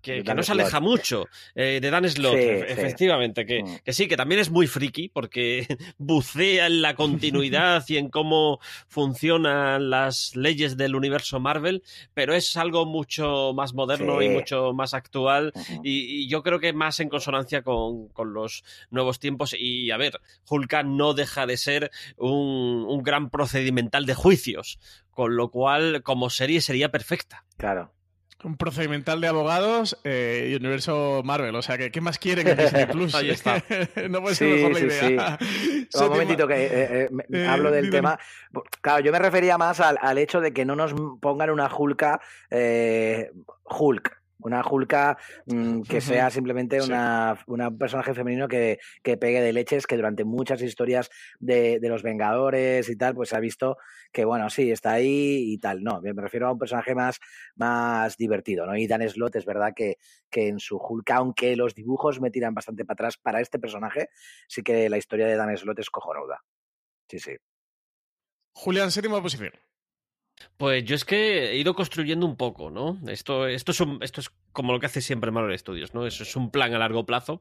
que, no se aleja mucho eh, de Dan Slott, efectivamente, Que, mm. que, sí, que también es muy friki porque bucea en la continuidad y en cómo funcionan las leyes del universo Marvel, pero es algo mucho más moderno y mucho más actual y, yo creo que más en consonancia con, con, los nuevos tiempos y a ver, Hulka no deja de ser un, un gran procedimental de juicios, con lo cual como serie sería perfecta. Claro. Un procedimental de abogados eh, y universo Marvel. O sea, que ¿qué más quieren en Disney Plus? Ahí está. no puede ser mejor la idea. un momentito que eh, eh, hablo del tema. Claro, yo me refería más al, al, hecho de que no nos pongan una Hulka Hulk. Una Hulka mm, que sea simplemente una, una, personaje femenino que, que, pegue de leches, que durante muchas historias de, de, los Vengadores y tal, pues se ha visto que, bueno, sí, está ahí y tal. No, me refiero a un personaje más, más divertido, ¿no? Y Dan Slot es verdad que, que en su Hulk, aunque los dibujos me tiran bastante para atrás para este personaje, sí que la historia de Dan Slot es cojonuda. Sí, sí. Julián, séptima posición. Pues yo es que he ido construyendo un poco, ¿no? Esto, esto, es, esto es como lo que hace siempre Marvel Studios, ¿no? Eso es un plan a largo plazo.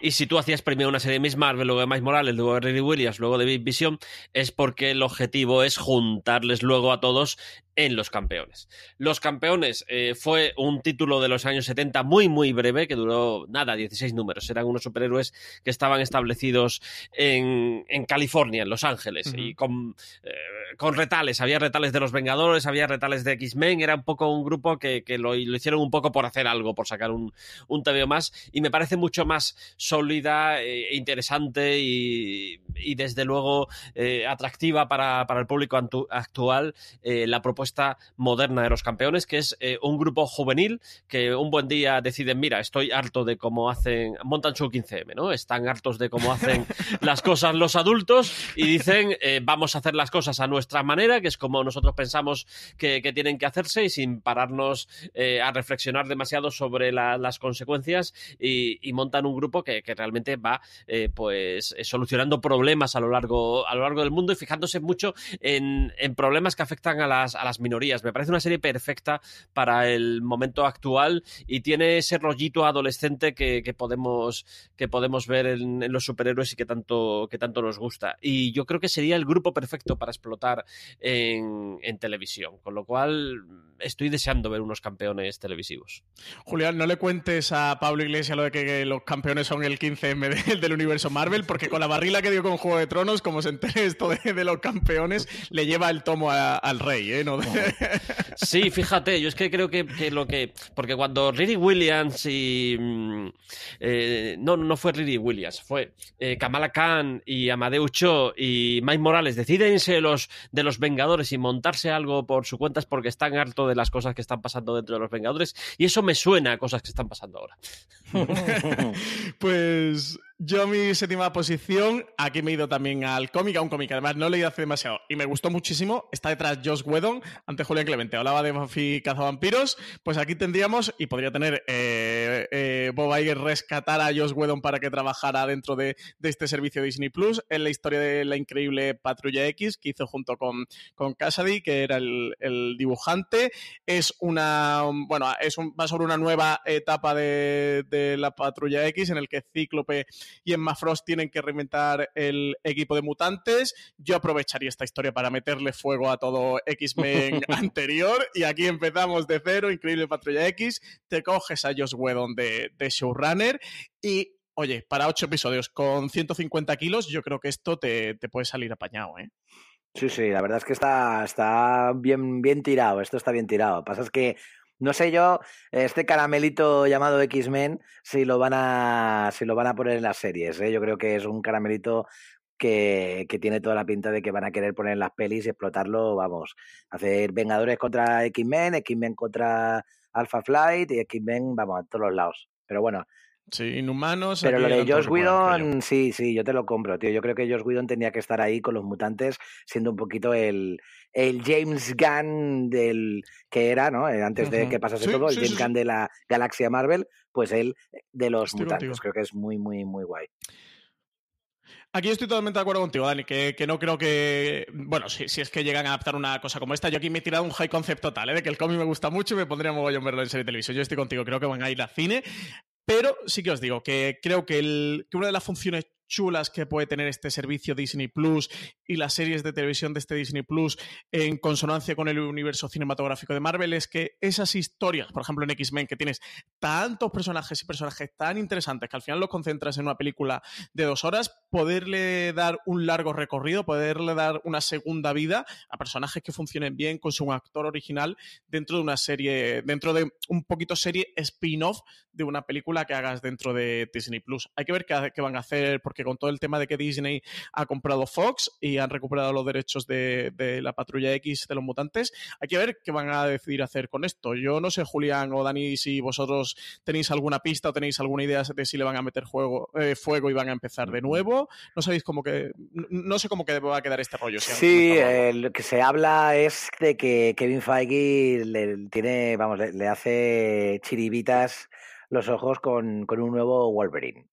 Y si tú hacías primero una serie de Miss Marvel, luego de Miles Morales, luego de Reddy Williams, luego de Big Vision, es porque el objetivo es juntarles luego a todos en Los Campeones. Los Campeones eh, fue un título de los años 70 muy, muy breve, que duró nada, 16 números. Eran unos superhéroes que estaban establecidos en, en California, en Los Ángeles, y con, eh, con, retales. Había retales de los Vengadores, había retales de X-Men. Era un poco un grupo que, que lo, lo, hicieron un poco por hacer algo, por sacar un, un TVO más. Y me parece mucho más sólida, e interesante y, y, desde luego eh, atractiva para, para, el público actual la propuesta moderna de los campeones, que es eh, un grupo juvenil que un buen día deciden, mira, estoy harto de cómo hacen, montan su 15M, ¿no? Están hartos de cómo hacen las cosas los adultos y dicen, eh, vamos a hacer las cosas a nuestra manera, que es como nosotros pensamos que, que tienen que hacerse y sin pararnos eh, a reflexionar demasiado sobre la, las consecuencias y, montan un grupo que, realmente va eh, pues solucionando problemas a lo largo a lo largo del mundo y fijándose mucho en, problemas que afectan a las, a las minorías. Me parece una serie perfecta para el momento actual y tiene ese rollito adolescente que, podemos, que podemos ver en, los superhéroes y que tanto, que tanto nos gusta. Y yo creo que sería el grupo perfecto para explotar en, en televisión, con lo cual estoy deseando ver unos campeones televisivos. Julián, no le cuentes a Pablo Iglesias lo de que los campeones son el 15M de, del universo Marvel, porque con la barrila que dio con Juego de Tronos, como se entere esto de, los campeones, le lleva el tomo al rey, ¿eh? Sí, fíjate, yo es que creo que, que lo que. Porque cuando Riri Williams y. Eh, no, no fue Riri Williams, fue eh, Kamala Khan y Amadeu Cho y Mike Morales deciden los, de los Vengadores y montarse algo por su cuenta es porque están harto de las cosas que están pasando dentro de los Vengadores. Y eso me suena a cosas que están pasando ahora. pues yo mi séptima posición, aquí me he ido también al cómic, a un cómic, además no he leído hace demasiado y me gustó muchísimo, está detrás Josh Whedon, ante Julián Clemente, hablaba de Buffy Cazavampiros, pues aquí tendríamos, y podría tener eh, eh, Bob Iger rescatar a Josh Whedon para que trabajara dentro de, este servicio Disney Plus, en la historia de la increíble Patrulla X que hizo junto con, con que era el, el dibujante, es una, bueno, es un, va sobre una nueva etapa de, de la Patrulla X en el que Cíclope y Emma Frost tienen que reinventar el equipo de mutantes. Yo aprovecharía esta historia para meterle fuego a todo X-Men anterior y aquí empezamos de cero, increíble Patrulla X, te coges a Josh Whedon de, de showrunner y oye, para ocho episodios con 150 kilos, yo creo que esto te, te puede salir apañado, ¿eh? Sí, sí, la verdad es que está, está bien, bien tirado, esto está bien tirado. Pasa es que no sé yo, este caramelito llamado X-Men, si lo van a si lo van a poner en las series. ¿eh? Yo creo que es un caramelito que, que, tiene toda la pinta de que van a querer poner en las pelis y explotarlo, vamos, hacer Vengadores contra X-Men, X-Men contra Alpha Flight y X-Men, vamos, a todos los lados. Pero bueno. Sí, inhumanos. Pero lo de Josh Whedon, sí, sí, yo te lo compro, tío. Yo creo que Josh Whedon tenía que estar ahí con los mutantes, siendo un poquito el, el James Gunn del que era, ¿no? Eh, antes de uh -huh. que pasase sí, todo, el James sí, Gunn de la galaxia Marvel, pues él de los Estoy mutantes. Contigo. Creo que es muy, muy, muy guay. Aquí estoy totalmente de acuerdo contigo, Dani, que, que no creo que. Bueno, si, si, es que llegan a adaptar una cosa como esta, yo aquí me he tirado un high concept total, ¿eh? de que el cómic me gusta mucho y me pondría mogollón verlo en serie de televisión. Yo estoy contigo, creo que van a ir al cine. Pero sí que os digo que creo que, el, que una de las funciones chulas que puede tener este servicio Disney Plus y las series de televisión de este Disney Plus en consonancia con el universo cinematográfico de Marvel es que esas historias, por ejemplo en X-Men, que tienes tantos personajes y personajes tan interesantes que al final los concentras en una película de dos horas, poderle dar un largo recorrido, poderle dar una segunda vida a personajes que funcionen bien con su actor original dentro de una serie, dentro de un poquito serie spin-off de una película que hagas dentro de Disney Plus. Hay que ver qué, van a hacer porque con todo el tema de que Disney ha comprado Fox y han recuperado los derechos de, de, la patrulla X de los mutantes, hay que ver qué van a decidir hacer con esto. Yo no sé, Julián o Dani, si vosotros tenéis alguna pista o tenéis alguna idea de si le van a meter juego, eh, fuego y van a empezar de nuevo. No sabéis cómo que. No sé cómo que va a quedar este rollo. Si sí, eh, lo que se habla es de que Kevin Feige le tiene, vamos, le, le hace chiribitas los ojos con, con un nuevo Wolverine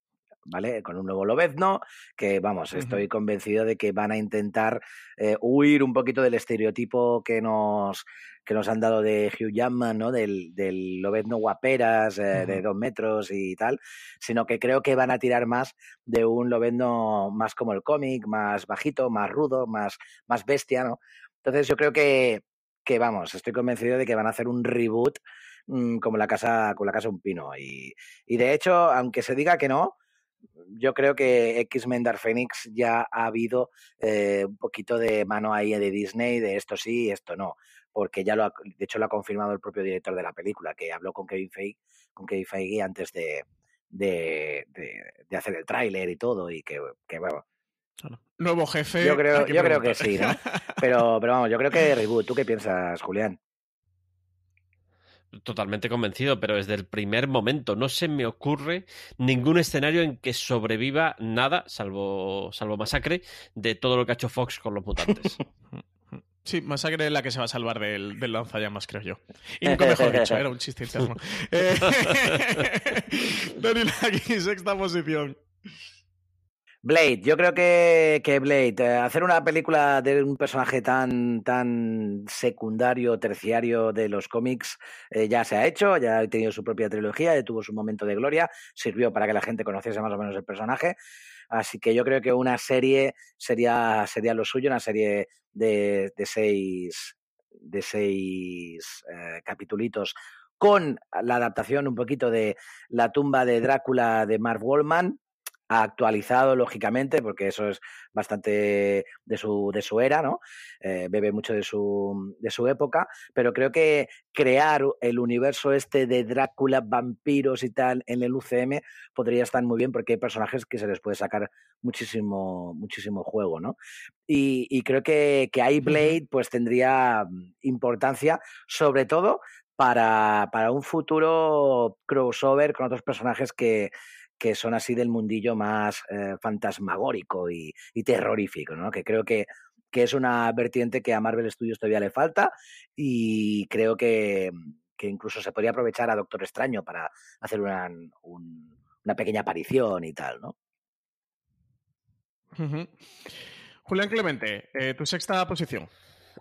¿vale? Con un nuevo Lobezno, que vamos, estoy convencido de que van a intentar eh, huir un poquito del estereotipo que nos, que nos han dado de Hugh Jackman, ¿no? Del, del Lobezno guaperas eh, de dos metros y tal, sino que creo que van a tirar más de un Lobezno más como el cómic, más bajito, más rudo, más, más bestia, ¿no? Entonces yo creo que, que, vamos, estoy convencido de que van a hacer un reboot mm, como la casa, con la casa un pino. Y, y de hecho, aunque se diga que no, yo creo que X-Men Dark Phoenix ya ha habido eh, un poquito de mano ahí de Disney, de esto sí, esto no, porque ya lo ha, de hecho lo ha confirmado el propio director de la película, que habló con Kevin Feige, con Kevin Feige antes de, de, de, hacer el tráiler y todo, y que, que bueno, Nuevo jefe. Yo creo, yo creo que sí, ¿no? Pero, pero vamos, yo creo que reboot. ¿Tú qué piensas, Julián? Totalmente convencido, pero desde el primer momento no se me ocurre ningún escenario en que sobreviva nada, salvo, salvo masacre, de todo lo que ha hecho Fox con los mutantes. Sí, Masacre es la que se va a salvar del, del lanzallamas, creo yo. Y nunca mejor dicho, era un chiste interno. eh, Daniel, aquí, sexta posición. Blade, yo creo que, que Blade, eh, hacer una película de un personaje tan, tan secundario, terciario de los cómics, eh, ya se ha hecho, ya ha tenido su propia trilogía, ya tuvo su momento de gloria, sirvió para que la gente conociese más o menos el personaje. Así que yo creo que una serie sería, sería lo suyo, una serie de, de seis, de seis eh, capitulitos con la adaptación un poquito de La tumba de Drácula de Mark Wallman, actualizado, lógicamente, porque eso es bastante de su, de su era, ¿no? Eh, bebe mucho de su, de su época, pero creo que crear el universo este de Drácula, vampiros y tal en el UCM podría estar muy bien porque hay personajes que se les puede sacar muchísimo, muchísimo juego, ¿no? Y, y creo que, que ahí Blade pues tendría mm, importancia, sobre todo para, para un futuro crossover con otros personajes que, que son así del mundillo más eh, fantasmagórico y, terrorífico, ¿no? Que creo que, que, es una vertiente que a Marvel Studios todavía le falta y creo que, que incluso se podría aprovechar a Doctor Extraño para hacer una, un, una pequeña aparición y tal, ¿no? Julián Clemente, eh, tu sexta posición.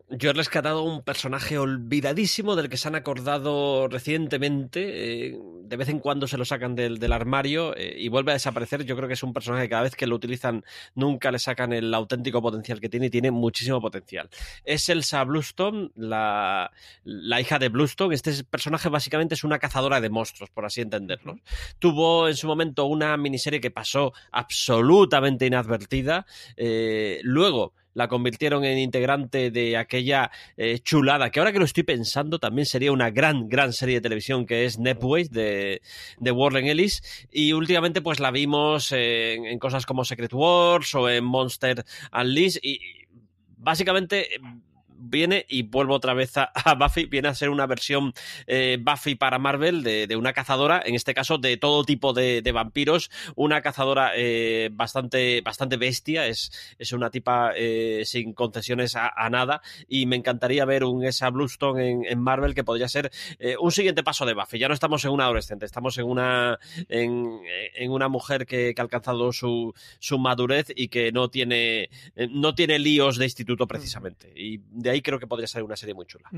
Yo he rescatado un personaje olvidadísimo del que se han acordado recientemente. Eh, de vez en cuando se lo sacan del, armario eh, y vuelve a desaparecer. Yo creo que es un personaje que cada vez que lo utilizan nunca le sacan el auténtico potencial que tiene y tiene muchísimo potencial. Es Elsa Bluestone, la, la hija de Bluestone. Este personaje básicamente es una cazadora de monstruos, por así entenderlo. Tuvo en su momento una miniserie que pasó absolutamente inadvertida. Eh, luego la convirtieron en integrante de aquella eh, chulada, que ahora que lo estoy pensando también sería una gran, gran serie de televisión que es Nepways de, de Warren Ellis. Y últimamente pues la vimos en, cosas como Secret Wars o en Monster Unleashed y básicamente viene y vuelvo otra vez a, Buffy, viene a ser una versión eh, Buffy para Marvel de, de, una cazadora, en este caso de todo tipo de, vampiros, una cazadora eh, bastante, bastante bestia, es, es una tipa eh, sin concesiones a, nada y me encantaría ver un esa Bluestone en, en Marvel que podría ser un siguiente paso de Buffy. Ya no estamos en una adolescente, estamos en una, en, en una mujer que, que, ha alcanzado su, su madurez y que no tiene, no tiene líos de instituto precisamente. Ahí creo que podría ser una serie muy chula.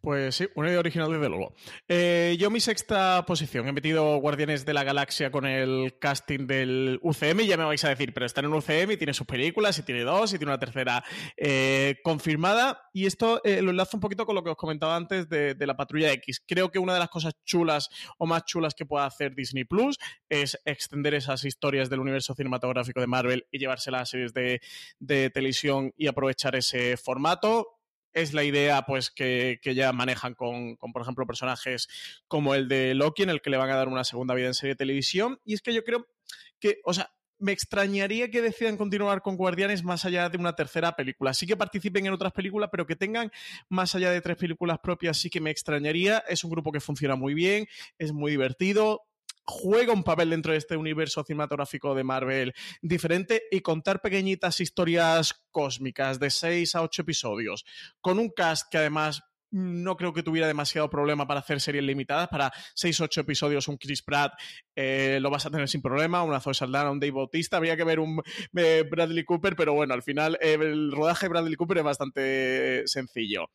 Pues sí, una idea original desde luego. Eh, yo mi sexta posición, he metido Guardianes de la Galaxia con el casting del UCM y ya me vais a decir, pero está en un UCM y tiene sus películas y tiene dos y tiene una tercera eh, confirmada y esto eh, lo enlazo un poquito con lo que os comentaba antes de, la Patrulla X. Creo que una de las cosas chulas o más chulas que puede hacer Disney Plus es extender esas historias del universo cinematográfico de Marvel y llevárselas a series de televisión y aprovechar ese formato es la idea pues que, que ya manejan con, con, por ejemplo, personajes como el de Loki, en el que le van a dar una segunda vida en serie de televisión. Y es que yo creo que, o sea, me extrañaría que decidan continuar con Guardianes más allá de una tercera película. Sí que participen en otras películas, pero que tengan más allá de tres películas propias, sí que me extrañaría. Es un grupo que funciona muy bien, es muy divertido, juega un papel dentro de este universo cinematográfico de Marvel diferente y contar pequeñitas historias cósmicas de 6 a 8 episodios con un cast que además no creo que tuviera demasiado problema para hacer series limitadas. Para 6-8 episodios, un Chris Pratt eh, lo vas a tener sin problema. Una Zoe Saldana, un Dave Bautista. Habría que ver un eh, Bradley Cooper, pero bueno, al final eh, el rodaje de Bradley Cooper es bastante sencillo.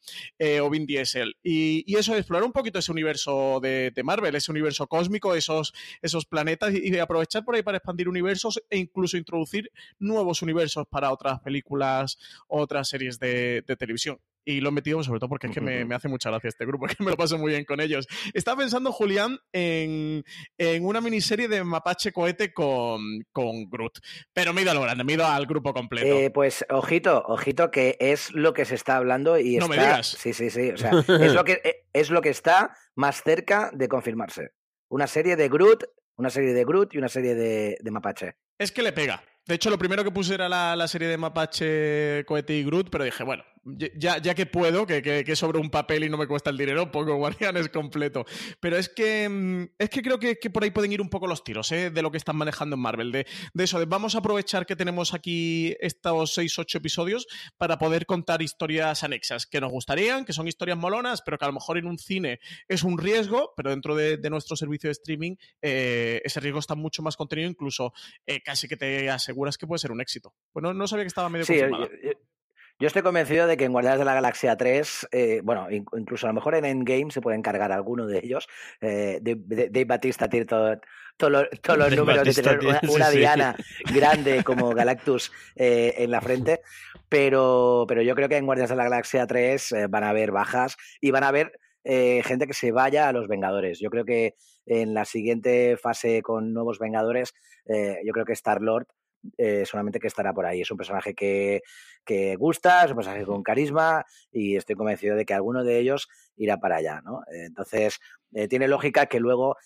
o Vin Diesel. Y, y, eso, explorar un poquito ese universo de, de, Marvel, ese universo cósmico, esos, esos planetas y, y aprovechar por ahí para expandir universos e incluso introducir nuevos universos para otras películas, otras series de, de televisión y lo he metido sobre todo porque es que me, me, hace mucha gracia este grupo, que me lo paso muy bien con ellos. Estaba pensando, Julián, en, en una miniserie de Mapache Cohete con, con, Groot, pero me he ido a lo grande, me he ido al grupo completo. Eh, pues ojito, ojito, que es lo que se está hablando y no está... me digas. Sí, sí, sí, o sea, es lo, que, es lo que está más cerca de confirmarse. Una serie de Groot, una serie de Groot y una serie de, de Mapache. Es que le pega. De hecho, lo primero que puse era la, la, serie de Mapache, Cohete y Groot, pero dije, bueno, ya, ya que puedo, que, que, que, sobre un papel y no me cuesta el dinero, pongo Guardianes completo. Pero es que es que creo que, que por ahí pueden ir un poco los tiros ¿eh? de lo que están manejando en Marvel. De, de eso, de vamos a aprovechar que tenemos aquí estos 6-8 episodios para poder contar historias anexas que nos gustarían, que son historias molonas, pero que a lo mejor en un cine es un riesgo, pero dentro de, de nuestro servicio de streaming eh, ese riesgo está mucho más contenido, incluso eh, casi que te aseguras que puede ser un éxito. Bueno, no sabía que estaba medio sí, confirmada. Yo, yo, yo, estoy convencido de que en Guardianes de la Galaxia 3, eh, bueno, incluso a lo mejor en Endgame se puede encargar alguno de ellos. Eh, Dave, Dave Batista tiene todo, todo lo, todos los números de tener una, una sí, diana sí. grande como Galactus eh, en la frente. Pero, pero yo creo que en Guardianes de la Galaxia 3 eh, van a haber bajas y van a haber gente que se vaya a los Vengadores. Yo creo que en la siguiente fase con nuevos Vengadores, eh, yo creo que Star-Lord eh, solamente que estará por ahí. Es un personaje que, que, gusta, es un personaje con carisma y estoy convencido de que alguno de ellos irá para allá. ¿no? Entonces, eh, tiene lógica que luego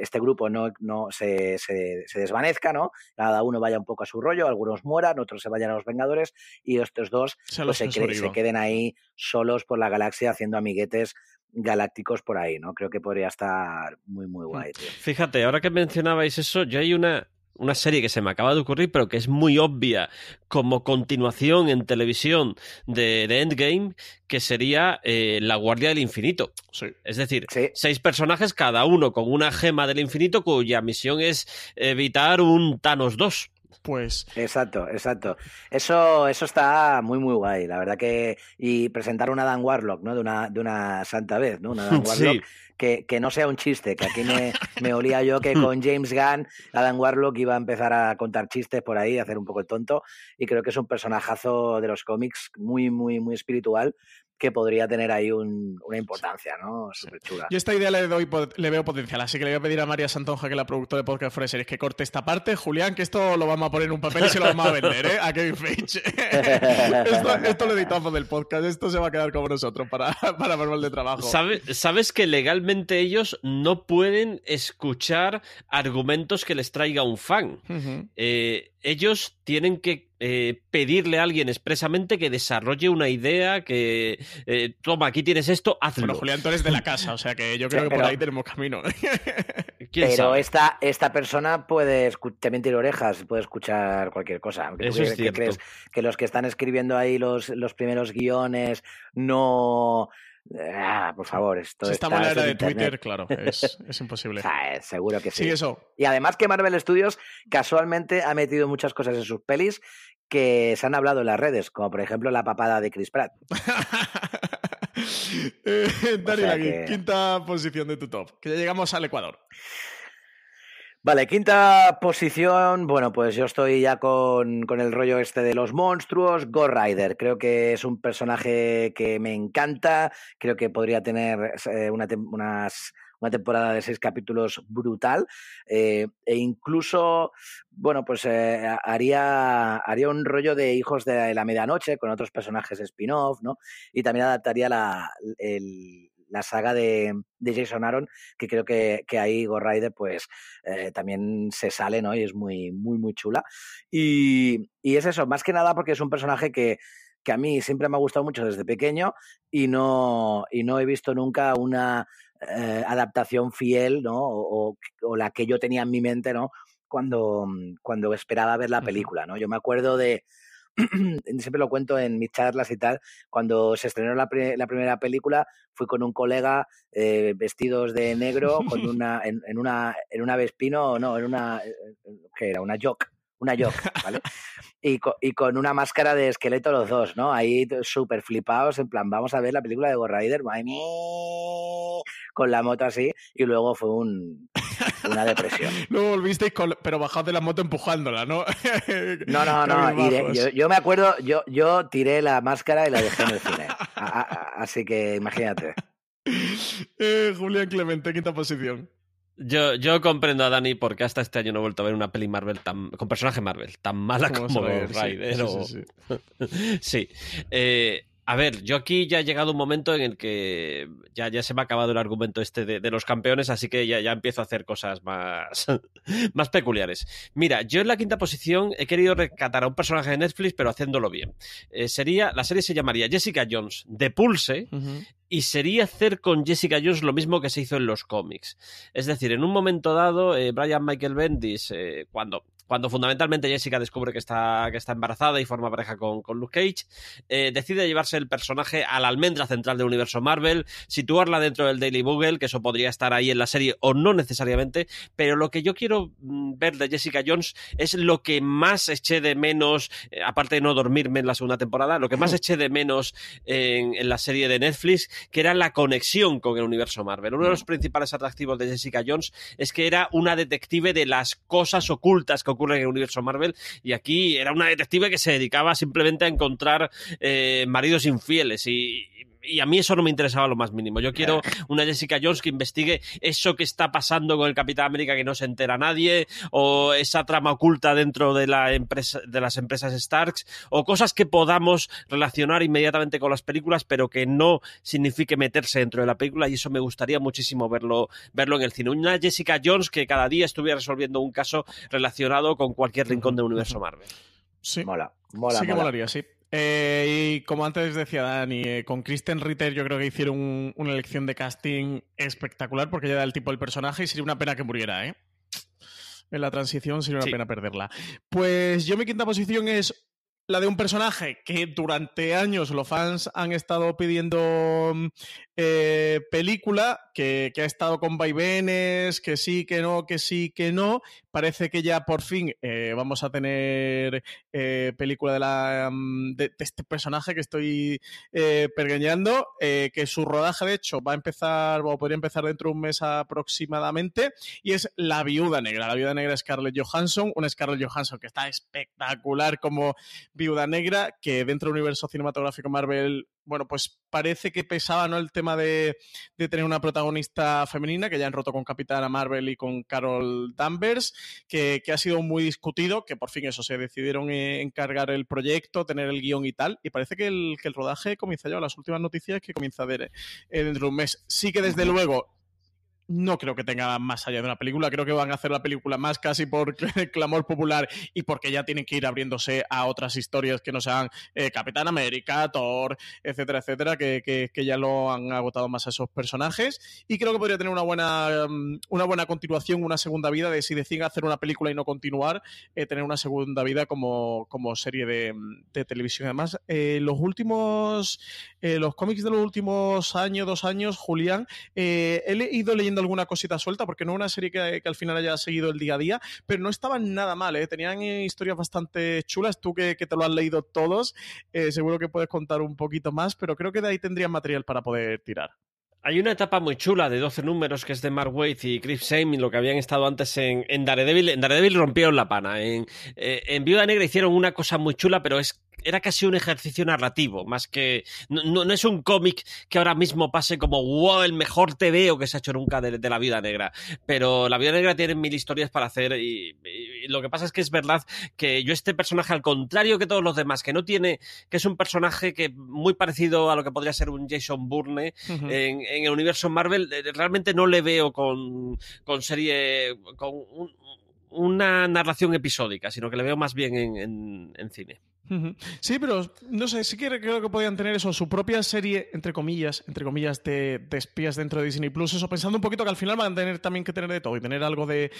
este grupo no, no se, se, se, desvanezca, ¿no? Cada uno vaya un poco a su rollo, algunos mueran, otros se vayan a los Vengadores y estos dos se, pues, se, se queden ahí solos por la galaxia haciendo amiguetes galácticos por ahí, ¿no? Creo que podría estar muy, muy guay. Tío. Fíjate, ahora que mencionabais eso, yo hay una, una serie que se me acaba de ocurrir, pero que es muy obvia como continuación en televisión de, de Endgame, que sería eh, La Guardia del Infinito. Sí. Es decir, sí. seis personajes, cada uno con una gema del infinito, cuya misión es evitar un Thanos 2 pues. Exacto, exacto. Eso, eso está muy, muy guay. La verdad que. Y presentar una Dan Warlock, ¿no? De una, de una santa vez, ¿no? Una Dan Warlock. Sí. Que, que, no sea un chiste, que aquí me, me, olía yo que con James Gunn, Adam Warlock iba a empezar a contar chistes por ahí, a hacer un poco el tonto, y creo que es un personajazo de los cómics muy, muy, muy espiritual, que podría tener ahí un, una importancia, ¿no? Súper chula. Yo esta idea le, doy, le veo potencial, así que le voy a pedir a María Santonja, que es la productora de Podcast for Series, que corte esta parte. Julián, que esto lo vamos a poner en un papel y se lo vamos a vender, ¿eh? A Kevin Feige. esto, esto, lo editamos del podcast, esto se va a quedar como nosotros para, para manual de trabajo. ¿Sabe, Sabes que legalmente ellos no pueden escuchar argumentos que les traiga un fan. Uh -huh. eh, ellos tienen que eh, pedirle a alguien expresamente que desarrolle una idea, que eh, toma, aquí tienes esto, hazlo. Bueno, Julián, tú eres de la casa, o sea que yo creo que por ahí tenemos camino. pero esta, esta persona puede también tiene orejas, puede escuchar cualquier cosa. Eso es ¿Qué crees? Que los que están escribiendo ahí los, los primeros guiones no Ah, por favor, esto si estamos en la era de Internet. Twitter, claro, es, es imposible. sea, seguro que sí. Sí, eso. Y además que Marvel Studios casualmente ha metido muchas cosas en sus pelis que se han hablado en las redes, como por ejemplo la papada de Chris Pratt. eh, Daniel, o sea que... quinta posición de tu top, que ya llegamos al Ecuador. Vale, quinta posición. Bueno, pues yo estoy ya con, con, el rollo este de los monstruos. Ghost Rider. Creo que es un personaje que me encanta. Creo que podría tener eh, una, unas, una temporada de seis capítulos brutal. Eh, e incluso, bueno, pues eh, haría, haría un rollo de Hijos de la Medianoche con otros personajes spin-off, ¿no? Y también adaptaría la, el la saga de, de, Jason Aaron, que creo que, que ahí Ghost Rider pues eh, también se sale, ¿no? Y es muy, muy, muy chula. Y, y, es eso, más que nada porque es un personaje que, que a mí siempre me ha gustado mucho desde pequeño y no, y no he visto nunca una eh, adaptación fiel, ¿no? O, o, la que yo tenía en mi mente, ¿no? Cuando, cuando esperaba ver la película, ¿no? Yo me acuerdo de, siempre lo cuento en mis charlas y tal, cuando se estrenó la, la primera película, fui con un colega eh, vestidos de negro con una, en, en, una, en una Vespino, no, en una, ¿qué era? Una Jock una York, ¿vale? Y con, y con, una máscara de esqueleto los dos, ¿no? Ahí súper flipados, en plan, vamos a ver la película de Ghost Rider, con la moto así, y luego fue un, una depresión. luego volvisteis, con, pero bajado de la moto empujándola, ¿no? no, no, no, de, yo, yo, me acuerdo, yo, yo tiré la máscara y la dejé en el cine. A, a, así que imagínate. Eh, Julián Clemente, quinta posición. Yo, yo comprendo a Dani porque hasta este año no he vuelto a ver una peli Marvel tan, con personaje Marvel tan mala como Rider. Sí, sí, sí, sí. Eh, a ver, yo aquí ya he llegado un momento en el que ya, ya se me ha acabado el argumento este de, de los campeones, así que ya, ya, empiezo a hacer cosas más, más peculiares. Mira, yo en la quinta posición he querido rescatar a un personaje de Netflix, pero haciéndolo bien. Eh, sería, la serie se llamaría Jessica Jones de Pulse, uh -huh y sería hacer con Jessica Jones lo mismo que se hizo en los cómics. Es decir, en un momento dado, eh, Brian Michael Bendis, eh, cuando, cuando fundamentalmente Jessica descubre que está, que está embarazada y forma pareja con, con Luke Cage, eh, decide llevarse el personaje a la almendra central del universo Marvel, situarla dentro del Daily Bugle, que eso podría estar ahí en la serie o no necesariamente, pero lo que yo quiero mm, ver de Jessica Jones es lo que más eché de menos, eh, aparte de no dormirme en la segunda temporada, lo que más eché de menos en, en la serie de Netflix, que era la conexión con el universo Marvel. Uno de los principales atractivos de Jessica Jones es que era una detective de las cosas ocultas que ocurren en el universo Marvel. Y aquí era una detective que se dedicaba simplemente a encontrar eh, maridos infieles. Y, y a mí eso no me interesaba lo más mínimo. Yo quiero una Jessica Jones que investigue eso que está pasando con el Capitán América que no se entera nadie, o esa trama oculta dentro de, la empresa, de las empresas Starks, o cosas que podamos relacionar inmediatamente con las películas, pero que no signifique meterse dentro de la película, y eso me gustaría muchísimo verlo, verlo en el cine. Una Jessica Jones que cada día estuviera resolviendo un caso relacionado con cualquier rincón del universo Marvel. Sí. Mola, mola. Sí que mola. molaría, sí. Eh, y como antes decía Dani, eh, con Kristen Ritter yo creo que hicieron un, una elección de casting espectacular porque ella da el tipo del personaje y sería una pena que muriera, ¿eh? En la transición sería una Sí. pena perderla. Pues yo mi quinta posición es la de un personaje que durante años los fans han estado pidiendo mm, eh, película, que, ha estado con vaivenes, que sí, que no, que sí, que no. Parece que ya por fin eh, vamos a tener eh, película de, la, mm, de, este personaje que estoy eh, eh, que su rodaje de hecho va a empezar, o podría empezar dentro de un mes aproximadamente, y es La Viuda Negra. La Viuda Negra es Scarlett Johansson, una Scarlett Johansson que está espectacular como Viuda Negra, que dentro del universo cinematográfico Marvel bueno, pues parece que pesaba ¿no? el tema de, de, tener una protagonista femenina, que ya han roto con Capitana Marvel y con Carol Danvers, que, que, ha sido muy discutido, que por fin eso, se decidieron encargar el proyecto, tener el guion y tal, y parece que el, que el rodaje comienza ya, las últimas noticias que comienza a ver eh, dentro de un mes. Sí que desde luego no creo que tenga más allá de una película. Creo que van a hacer la película más casi por clamor popular y porque ya tienen que ir abriéndose a otras historias que no sean eh, Capitán América, Thor, etcétera, etcétera, que, que, ya lo han agotado más a esos personajes. Y creo que podría tener una buena, um, una buena continuación, una segunda vida de si deciden hacer una película y no continuar, eh, tener una segunda vida como, como serie de, de televisión. Además, eh, los últimos, eh, los cómics de los últimos años, dos años, Julián, he ido leyendo alguna cosita suelta, porque no una serie que, que, al final haya seguido el día a día, pero no estaban nada mal, ¿eh? tenían historias bastante chulas. Tú que, que te lo has leído todos, eh, seguro que puedes contar un poquito más, pero creo que de ahí tendrían material para poder tirar. Hay una etapa muy chula de 12 números que es de Mark Waid y Chris Saming, lo que habían estado antes en, en Daredevil. En Daredevil rompieron la pana. En, eh, en Viuda Negra hicieron una cosa muy chula, pero es era casi un ejercicio narrativo, más que. No, no, es un cómic que ahora mismo pase como, wow, el mejor TVO que se ha hecho nunca de, de, la Vida Negra. Pero la Vida Negra tiene mil historias para hacer y, y, lo que pasa es que es verdad que yo, este personaje, al contrario que todos los demás, que no tiene. que es un personaje que muy parecido a lo que podría ser un Jason Bourne uh -huh. en, en, el universo Marvel, eh, realmente no le veo con, con serie. con un, una narración episódica, sino que le veo más bien en, en, en cine. Sí, pero no sé, sí que creo que podían tener eso, su propia serie, entre comillas, entre comillas, de, espías dentro de Disney Plus. Eso, pensando un poquito que al final van a tener también que tener de todo y tener algo de,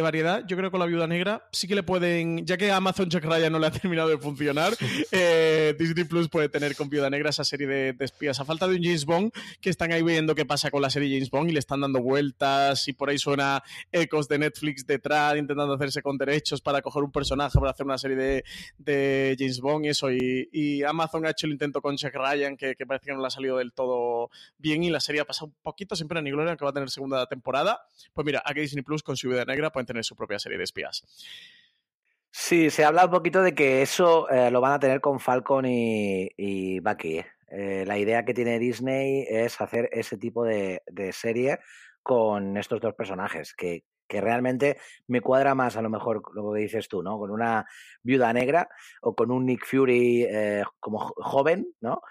variedad. Yo creo que con la viuda negra sí que le pueden, ya que Amazon Jack Ryan no le ha terminado de funcionar, eh, Disney Plus puede tener con viuda negra esa serie de, espías. A falta de un James Bond, que están ahí viendo qué pasa con la serie James Bond y le están dando vueltas y por ahí suena ecos de Netflix detrás, intentando hacerse con derechos para coger un personaje para hacer una serie de, de James Bond y eso. Y, Amazon ha hecho el intento con Jack Ryan, que, parece que no le ha salido del todo bien y la serie ha pasado un poquito pena ni gloria, que va a tener segunda temporada. Pues mira, aquí Disney Plus con su vida negra pueden tener su propia serie de espías. Sí, se habla un poquito de que eso eh, lo van a tener con Falcon y, Bucky. Eh, la idea que tiene Disney es hacer ese tipo de, de serie con estos dos personajes, que, que realmente me cuadra más a lo mejor lo que dices tú, ¿no? Con una viuda negra o con un Nick Fury eh, como joven, ¿no?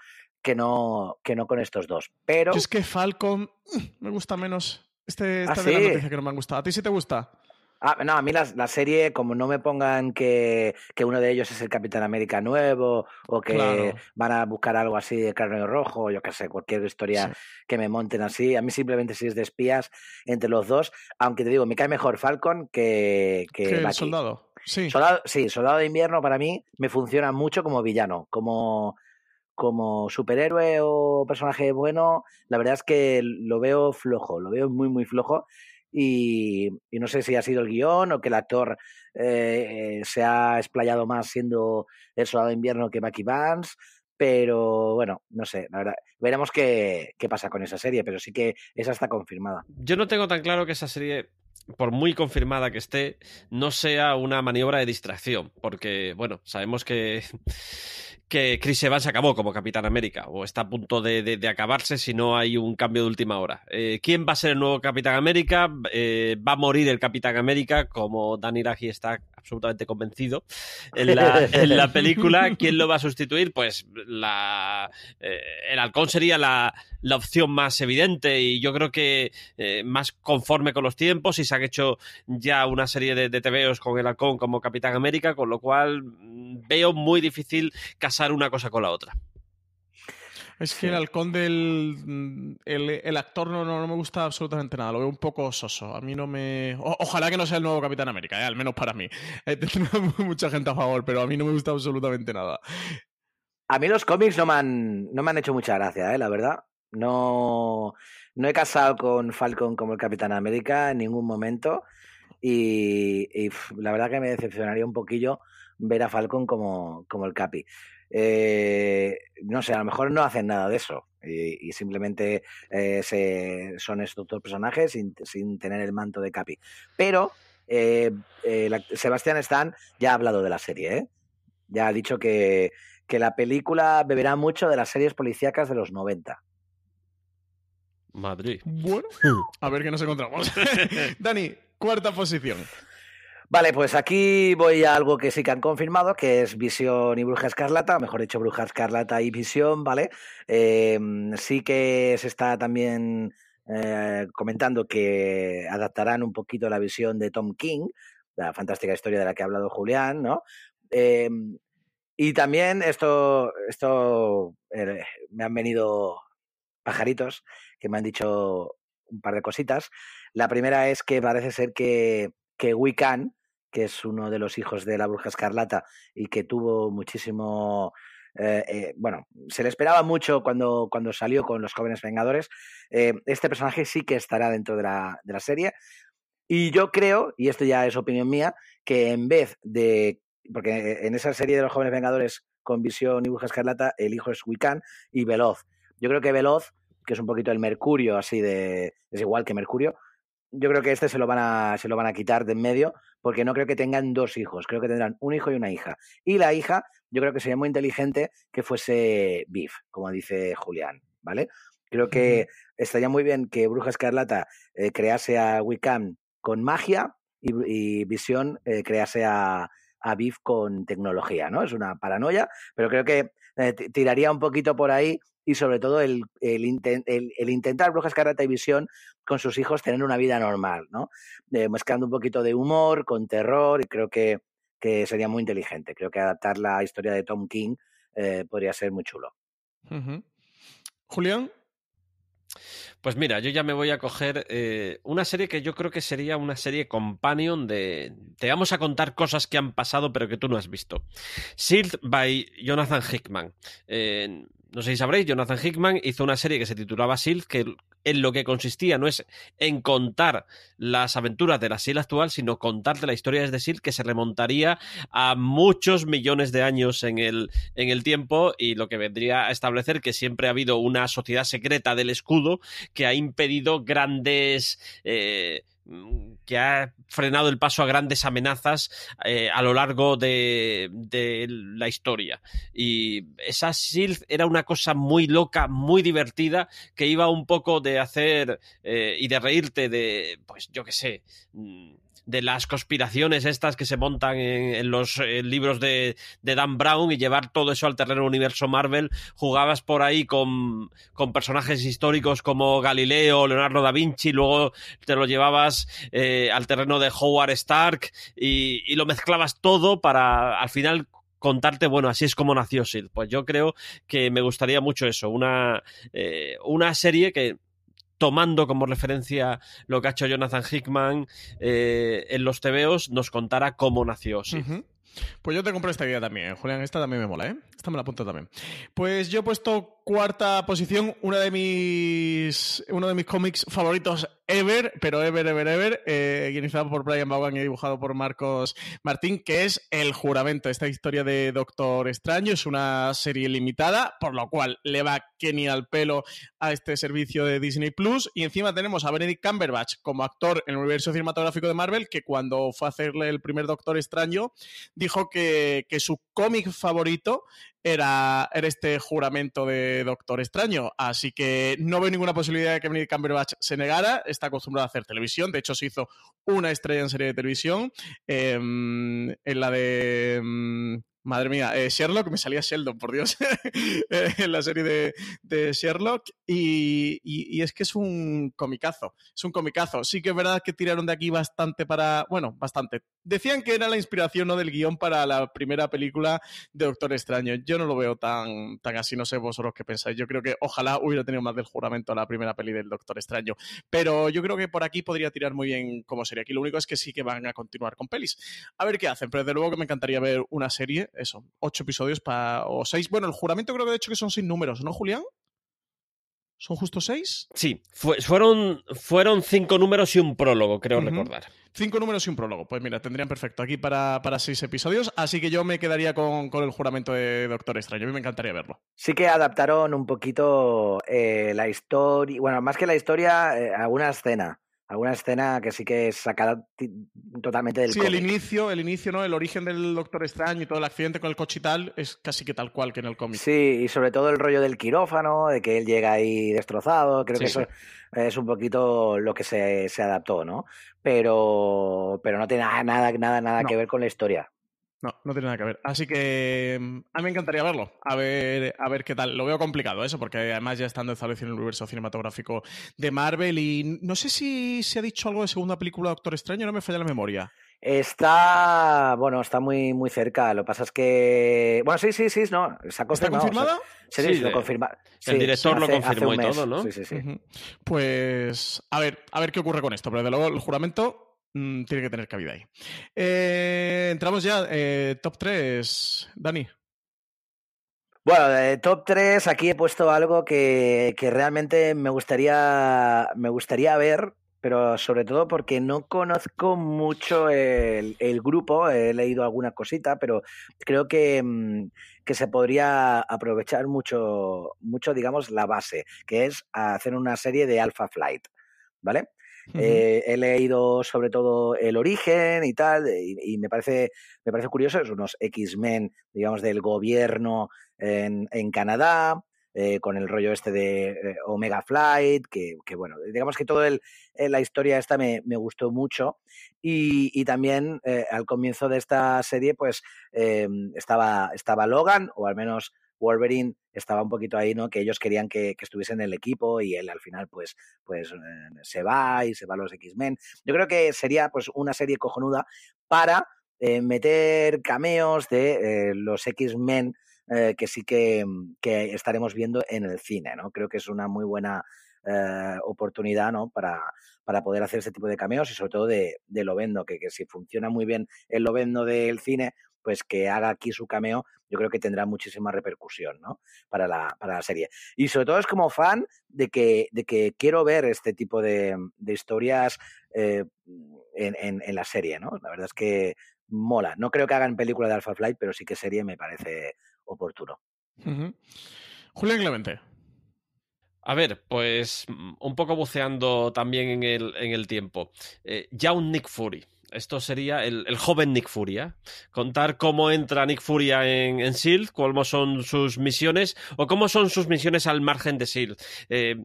Que no, que no con estos dos. Pero. es que Falcon me gusta menos. Este, esta ¿Ah, de la noticia que no me han gustado. ¿A ti sí te gusta? Ah, no, a mí la, serie, como no me pongan que, uno de ellos es el Capitán América nuevo o que van a buscar algo así de carne rojo, yo qué sé, cualquier historia que me monten así. A mí simplemente si es de espías entre los dos, aunque te digo, me cae mejor Falcon que, que, el soldado. Sí. Soldado, sí, Soldado de Invierno para mí me funciona mucho como villano, como como superhéroe o personaje bueno, la verdad es que lo veo flojo, lo veo muy, muy flojo. Y, no sé si ha sido el guion o que el actor eh, se ha explayado más siendo el soldado de invierno que Bucky Vance, pero bueno, no sé, la verdad, veremos qué, qué pasa con esa serie, pero sí que esa está confirmada. Yo no tengo tan claro que esa serie por muy confirmada que esté, no sea una maniobra de distracción, porque, bueno, sabemos que que Chris Evans se acabó como Capitán América o está a punto de, acabarse si no hay un cambio de última hora. Eh, ¿Quién va a ser el nuevo Capitán América? Eh, ¿Va a morir el Capitán América como Danny Raji está absolutamente convencido en la, película? ¿Quién lo va a sustituir? Pues la, eh, el halcón sería la, opción más evidente y yo creo que más conforme con los tiempos y se han hecho ya una serie de, de TVOs con el halcón como Capitán América, con lo cual mm, veo muy difícil casi una cosa con la otra. Es que el halcón del. Mm, el, actor no, no, me gusta absolutamente nada. Lo veo un poco soso. A mí no me. ojalá que no sea el nuevo Capitán América, ¿eh? al menos para mí. Tengo mucha gente a favor, pero a mí no me gusta absolutamente nada. A mí los cómics no me han, no me han hecho mucha gracia, ¿eh? la verdad. No, no he casado con Falcon como el Capitán América en ningún momento. Y, la verdad que me decepcionaría un poquillo ver a Falcon como, como el Capi. Eh, no sé, a lo mejor no hacen nada de eso y, simplemente eh, se, son estos dos personajes sin, tener el manto de Capi. Pero eh, Sebastián Stan ya ha hablado de la serie, ya ha dicho que, que la película beberá mucho de las series policíacas de los 90. Madrid. Bueno, a ver qué nos encontramos. Dani, cuarta posición. Vale, pues aquí voy a algo que sí que han confirmado, que es Visión y Bruja Escarlata, mejor dicho, Bruja Escarlata y Visión, ¿vale? Em, sí que se está también eh, comentando que adaptarán un poquito la visión de Tom King, la fantástica historia de la que ha hablado Julián, ¿no? Em, y también esto, esto eh, me han venido pajaritos que me han dicho un par de cositas. La primera es que parece ser que que Wiccan, que es uno de los hijos de la bruja escarlata y que tuvo muchísimo... Eh, eh, bueno, se le esperaba mucho cuando, cuando salió con los jóvenes Vengadores. Eh, este personaje sí que estará dentro de la, de la serie. Y yo creo, y esto ya es opinión mía, que en vez de. Porque en esa serie de los jóvenes Vengadores con Visión y Bruja Escarlata, el hijo es Wiccan y Veloz. Yo creo que Veloz, que es un poquito el Mercurio, así de. Es igual que Mercurio, yo creo que este se lo van a, se lo van a quitar de en medio, porque no creo que tengan dos hijos, creo que tendrán un hijo y una hija. Y la hija, yo creo que sería muy inteligente que fuese Biff, como dice Julián, ¿vale? Creo que estaría muy bien que Bruja Escarlata eh, crease a Wiccan con magia y, Visión eh, crease a, a Biff con tecnología, ¿no? Es una paranoia, pero creo que eh, tiraría un poquito por ahí y sobre todo el, el, intentar Brujas Escarlata y Visión con sus hijos tener una vida normal, ¿no? mezclando un poquito de humor con terror y creo que que sería muy inteligente. Creo que adaptar la historia de Tom King eh, podría ser muy chulo. Julián. Pues mira, yo ya me voy a coger eh, una serie que yo creo que sería una serie companion de... Te vamos a contar cosas que han pasado pero que tú no has visto. Sealed by Jonathan Hickman. Eh, no sé si sabréis, Jonathan Hickman hizo una serie que se titulaba Sealed, que en lo que consistía no es en contar las aventuras de la SEAL actual, sino contarte la historia de SEAL que se remontaría a muchos millones de años en el, en el tiempo y lo que vendría a establecer que siempre ha habido una sociedad secreta del escudo que ha impedido grandes... Eh, que ha frenado el paso a grandes amenazas eh, a lo largo de, de, la historia. Y esa SILF era una cosa muy loca, muy divertida, que iba un poco de hacer eh, y de reírte de, pues yo qué sé, mm, de las conspiraciones estas que se montan en, los libros de, Dan Brown y llevar todo eso al terreno universo Marvel. Jugabas por ahí con, con personajes históricos como Galileo, Leonardo da Vinci, luego te lo llevabas eh, al terreno de Howard Stark y, y lo mezclabas todo para al final contarte, bueno, así es como nació SIL. Pues yo creo que me gustaría mucho eso, una, eh, una serie que tomando como referencia lo que ha hecho Jonathan Hickman eh, en los TVOs, nos contara cómo nació SIL. Pues yo te compro esta idea también, Julián. Esta también me mola, ¿eh? Esta me la apunto también. Pues yo he puesto cuarta posición, una de mis, uno de mis cómics favoritos ever, pero ever, ever, ever, eh, por Brian Vaughan y dibujado por Marcos Martín, que es El Juramento. Esta historia de Doctor Extraño es una serie limitada, por lo cual le va Kenny al pelo a este servicio de Disney Plus. Y encima tenemos a Benedict Cumberbatch como actor en el universo cinematográfico de Marvel, que cuando fue a hacerle el primer Doctor Extraño, dijo que, que su cómic favorito era, era, este juramento de Doctor Extraño. Así que no veo ninguna posibilidad de que Benedict Cumberbatch se negara. Está acostumbrado a hacer televisión. De hecho, se hizo una estrella en serie de televisión. Em, en la de. Madre mía, eh, Sherlock, me salía Sheldon, por Dios, eh, en la serie de, Sherlock. Y, es que es un comicazo, es un comicazo. Sí que es verdad que tiraron de aquí bastante para, bueno, bastante. Decían que era la inspiración ¿no? del guion para la primera película de Doctor Extraño. Yo no lo veo tan, tan así, no sé vosotros qué pensáis. Yo creo que ojalá hubiera tenido más del juramento a la primera peli del Doctor Extraño. Pero yo creo que por aquí podría tirar muy bien como serie. Aquí lo único es que sí que van a continuar con pelis. A ver qué hacen, pero desde luego que me encantaría ver una serie eso, ocho episodios para, o seis. Bueno, el juramento creo que de hecho que son seis números, ¿no, Julián? ¿Son justo seis? Sí, fueron, fueron cinco números y un prólogo, creo recordar. Cinco números y un prólogo. Pues mira, tendrían perfecto aquí para, para seis episodios. Así que yo me quedaría con, con, el juramento de Doctor Extraño. A mí me encantaría verlo. Sí que adaptaron un poquito eh, la historia. Bueno, más que la historia, eh, alguna escena alguna escena que sí que es sacada totalmente del Sí, el inicio, el inicio, ¿no? El origen del Doctor Extraño y todo el accidente con el coche y tal es casi que tal cual que en el cómic. Sí, y sobre todo el rollo del quirófano, de que él llega ahí destrozado, creo que eso es un poquito lo que se, se, adaptó, ¿no? Pero, pero no tiene nada, nada, nada, nada que ver con la historia. No, no tiene nada que ver. Así que mm, a mí me encantaría verlo, a ver, a ver qué tal. Lo veo complicado eso, porque además ya estando establecido en el universo cinematográfico de Marvel y no sé si se ha dicho algo de segunda película de Doctor Extraño, no me falla la memoria. Está, bueno, está muy, muy cerca. Lo que pasa es que, bueno, sí, sí, sí, no, ¿Está confirmada? sí, sí, lo confirma. el director lo confirmó y todo, ¿no? Sí, sí, sí. Pues a ver, a ver qué ocurre con esto. Pero desde luego el juramento Mm, tiene que tener cabida ahí. Eh, entramos ya. Eh, top 3, Dani. Bueno, top 3 aquí he puesto algo que, que, realmente me gustaría, me gustaría ver, pero sobre todo porque no conozco mucho el, el grupo, he leído alguna cosita, pero creo que, mm, que, se podría aprovechar mucho, mucho, digamos, la base, que es hacer una serie de Alpha Flight, ¿vale? Eh, he leído sobre todo el origen y tal, y, me, parece, me parece curioso, es unos X-Men, digamos, del gobierno en, en Canadá, eh, con el rollo este de eh, Omega Flight, que, que, bueno, digamos que toda la historia esta me, me gustó mucho. Y, y también al comienzo de esta serie, pues estaba, estaba Logan, o al menos Wolverine estaba un poquito ahí, ¿no? Que ellos querían que, que estuviese en el equipo y él al final, pues, pues eh, se va y se va a los X-Men. Yo creo que sería, pues, una serie cojonuda para eh, meter cameos de los X-Men que sí que, que, estaremos viendo en el cine, ¿no? Creo que es una muy buena oportunidad, ¿no? Para, para poder hacer ese tipo de cameos y sobre todo de, de Lovendo, que, que si funciona muy bien el Lovendo del cine, pues que haga aquí su cameo, yo creo que tendrá muchísima repercusión, ¿no? Para la, para la serie. Y sobre todo es como fan de que, de que quiero ver este tipo de, de historias eh, en, en, la serie, ¿no? La verdad es que mola. No creo que hagan película de Alpha Flight, pero sí que serie me parece oportuno. Julián Clemente. A ver, pues un poco buceando también en el, en el tiempo. Eh, ya un Nick Fury esto sería el, joven Nick Furia. Contar cómo entra Nick Furia en, en SEAL, cómo son sus misiones o cómo son sus misiones al margen de SEAL. Eh,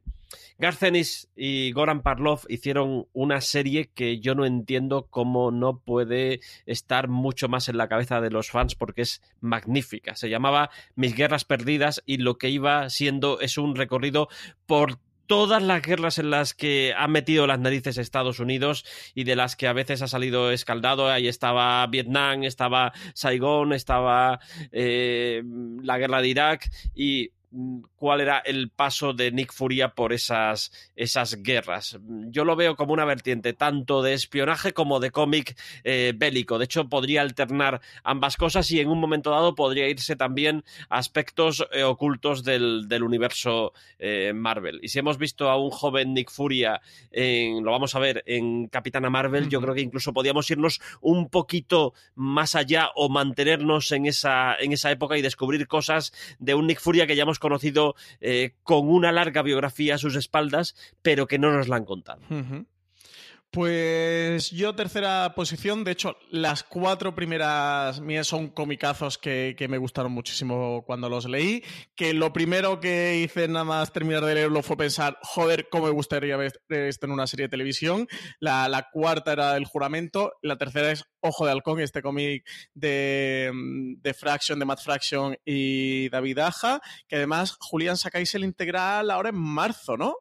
y Goran Parlov hicieron una serie que yo no entiendo cómo no puede estar mucho más en la cabeza de los fans porque es magnífica. Se llamaba Mis Guerras Perdidas y lo que iba siendo es un recorrido por todas las guerras en las que ha metido las narices Estados Unidos y de las que a veces ha salido escaldado. Ahí estaba Vietnam, estaba Saigón, estaba eh, la guerra de Irak y cuál era el paso de Nick Furia por esas, esas guerras. Yo lo veo como una vertiente tanto de espionaje como de cómic eh, bélico. De hecho, podría alternar ambas cosas y en un momento dado podría irse también a aspectos eh, ocultos del, universo eh, Marvel. Y si hemos visto a un joven Nick Furia, en, lo vamos a ver en Capitana Marvel, yo creo que incluso podíamos irnos un poquito más allá o mantenernos en esa, en esa época y descubrir cosas de un Nick Furia que ya hemos conocido eh, con una larga biografía a sus espaldas, pero que no nos la han contado. Pues yo tercera posición, de hecho las cuatro primeras mías son comicazos que, me gustaron muchísimo cuando los leí, que lo primero que hice nada más terminar de leerlo fue pensar, joder, cómo me gustaría ver esto en una serie de televisión, la, cuarta era El juramento, la tercera es Ojo de Halcón, este cómic de, de Fraction, de Matt Fraction y David Aja, que además Julián sacáis el integral ahora en marzo, ¿no?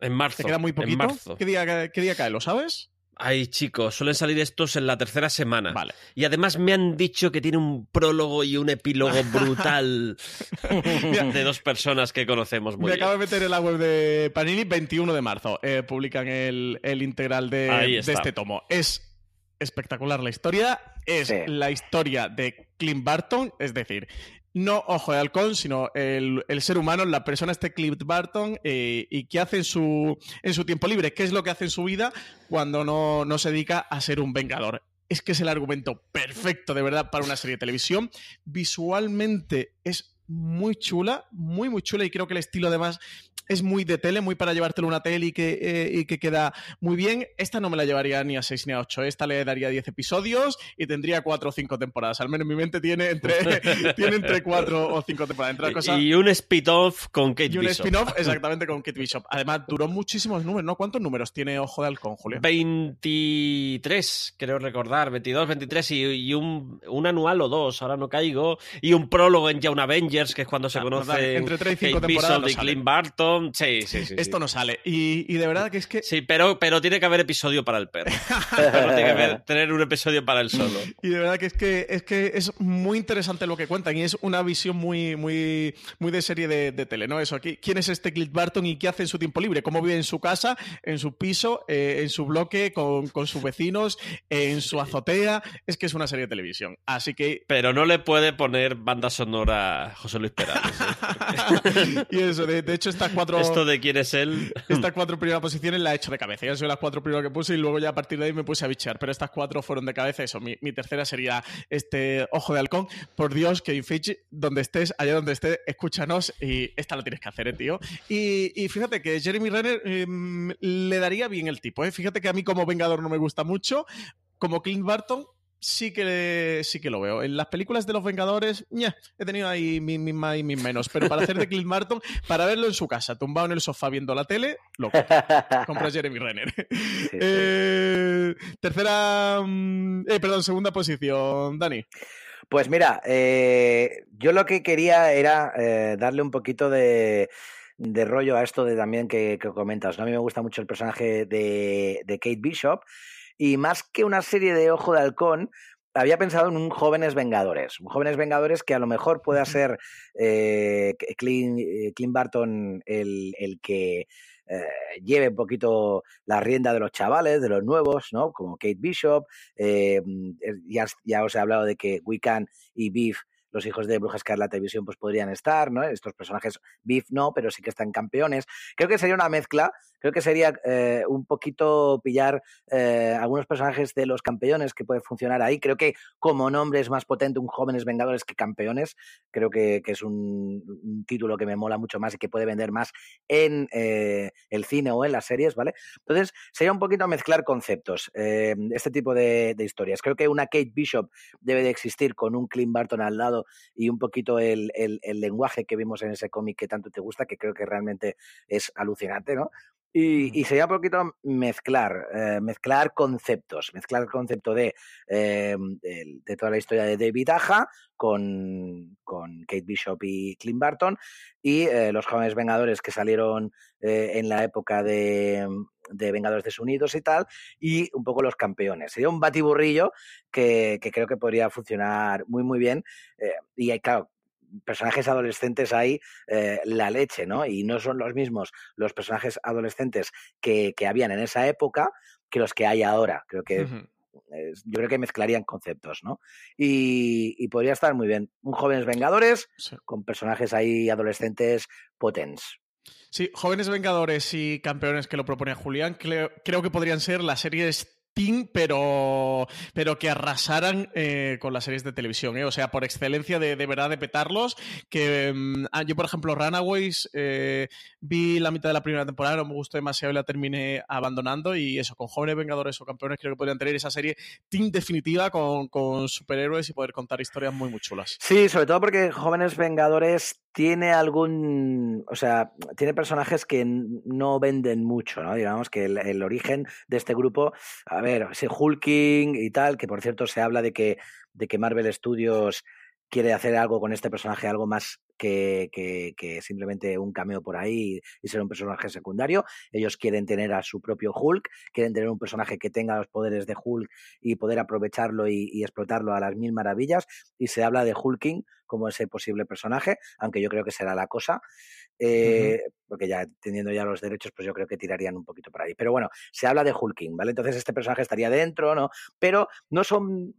En marzo. ¿Te queda muy poquito? ¿Qué día, ¿Qué día cae? ¿Lo sabes? Ay, chicos, suelen salir estos en la tercera semana. Vale. Y además me han dicho que tiene un prólogo y un epílogo brutal de dos personas que conocemos muy me bien. acabo de meter en la web de Panini, 21 de marzo. Eh, publican el, integral de, este tomo. Es espectacular la historia. Es la historia de Clint Barton, es decir, no Ojo de Halcón, sino el, ser humano, la persona este Clint Barton eh, y qué hace en su, en su tiempo libre, qué es lo que hace en su vida cuando no, no se dedica a ser un vengador. Es que es el argumento perfecto, de verdad, para una serie de televisión. Visualmente es muy chula, muy, muy chula y creo que el estilo además es muy de tele, muy para llevártelo una tele y que, eh, y que queda muy bien. Esta no me la llevaría ni a 6 ni a 8. Esta le daría 10 episodios y tendría 4 o 5 temporadas. Al menos en mi mente tiene entre, tiene entre 4 o 5 temporadas. y un spin-off con Kate Bishop. Y un spin-off exactamente con Kate Bishop. Además, duró muchísimos números, ¿no? ¿Cuántos números tiene Ojo de Halcón, Julio? 23, creo recordar. 22, 23 y, un, un, anual o dos, ahora no caigo. Y un prólogo en Young Avengers, que es cuando se ah, conoce entre 3 y 5 temporadas. y Clint Barton sí, sí, sí. Esto no sale. Y, de verdad que es que. Sí, pero, pero tiene que haber episodio para el perro. pero tiene que tener un episodio para el solo. Y de verdad que es que es que es muy interesante lo que cuentan y es una visión muy, muy, muy de serie de, tele, ¿no? Eso aquí. ¿Quién es este Clint Barton y qué hace en su tiempo libre? ¿Cómo vive en su casa, en su piso, eh, en su bloque, con, con sus vecinos, en su azotea? Es que es una serie de televisión. Así que. Pero no le puede poner banda sonora a José Luis Perales. ¿eh? y eso, de, de hecho, estas cuatro esto de quién es él. Estas cuatro primeras posiciones las he hecho de cabeza. Ya son las cuatro primeras que puse y luego ya a partir de ahí me puse a bichar. Pero estas cuatro fueron de cabeza. Eso, mi, tercera sería este Ojo de Halcón. Por Dios, Kevin Feige, donde estés, allá donde estés, escúchanos y esta lo tienes que hacer, ¿eh, tío. Y, fíjate que Jeremy Renner em, le daría bien el tipo. ¿eh? Fíjate que a mí como Vengador no me gusta mucho. Como Clint Barton, sí que, sí que lo veo. En las películas de los Vengadores, he tenido ahí mis más y mis menos. Pero para hacer de Clint Martin, para verlo en su casa, tumbado en el sofá viendo la tele, lo compra Jeremy Renner. Eh, tercera, mm, eh, perdón, segunda posición, Dani. Pues mira, eh, yo lo que quería era darle un poquito de, rollo a esto de también que, comentas. A mí me gusta mucho el personaje de, de Kate Bishop y más que una serie de Ojo de Halcón, había pensado en un Jóvenes Vengadores. Un Jóvenes Vengadores que a lo mejor pueda ser eh, Clint, eh, Clint, Barton el, el que eh, lleve un poquito la rienda de los chavales, de los nuevos, ¿no? Como Kate Bishop. Eh, ya, ya, os he hablado de que Wiccan y Beef los hijos de Bruja Escarlata y Visión pues podrían estar, ¿no? Estos personajes, Beef no, pero sí que están campeones. Creo que sería una mezcla Creo que sería eh, un poquito pillar eh, algunos personajes de los campeones que puede funcionar ahí. Creo que como nombre es más potente un Jóvenes Vengadores que Campeones. Creo que, que es un, título que me mola mucho más y que puede vender más en eh, el cine o en las series, ¿vale? Entonces, sería un poquito mezclar conceptos, este tipo de, historias. Creo que una Kate Bishop debe de existir con un Clint Barton al lado y un poquito el, el lenguaje que vimos en ese cómic que tanto te gusta, que creo que realmente es alucinante, ¿no? Y, y, sería un poquito mezclar, eh, mezclar conceptos, mezclar el concepto de, eh, de, de, toda la historia de David Aja con, con Kate Bishop y Clint Barton y eh, los jóvenes Vengadores que salieron eh, en la época de, de, Vengadores Desunidos y tal, y un poco los campeones. Sería un batiburrillo que, que creo que podría funcionar muy, muy bien. Eh, y claro, personajes adolescentes hay eh, la leche, ¿no? Y no son los mismos los personajes adolescentes que, que habían en esa época que los que hay ahora. Creo que. Uh -huh. Yo creo que mezclarían conceptos, ¿no? Y, y, podría estar muy bien. Un Jóvenes Vengadores sí. con personajes ahí adolescentes potentes. Sí, Jóvenes Vengadores y Campeones que lo propone Julián, creo, creo que podrían ser las series pero, pero que arrasaran eh, con las series de televisión, ¿eh? o sea, por excelencia de, de verdad de petarlos, que um, yo, por ejemplo, Runaways, eh, vi la mitad de la primera temporada, no me gustó demasiado y la terminé abandonando, y eso, con jóvenes vengadores o campeones, creo que podrían tener esa serie team definitiva con, con superhéroes y poder contar historias muy, muy chulas. Sí, sobre todo porque jóvenes vengadores tiene algún, o sea, tiene personajes que no venden mucho, ¿no? Digamos que el, el, origen de este grupo, a ver, ese Hulking y tal, que por cierto se habla de que, de que Marvel Studios quiere hacer algo con este personaje, algo más que, que, que, simplemente un cameo por ahí y ser un personaje secundario. Ellos quieren tener a su propio Hulk, quieren tener un personaje que tenga los poderes de Hulk y poder aprovecharlo y, y explotarlo a las mil maravillas. Y se habla de Hulking como ese posible personaje, aunque yo creo que será la cosa. Eh, uh -huh. Porque ya teniendo ya los derechos, pues yo creo que tirarían un poquito por ahí. Pero bueno, se habla de Hulking, ¿vale? Entonces este personaje estaría dentro, ¿no? Pero no son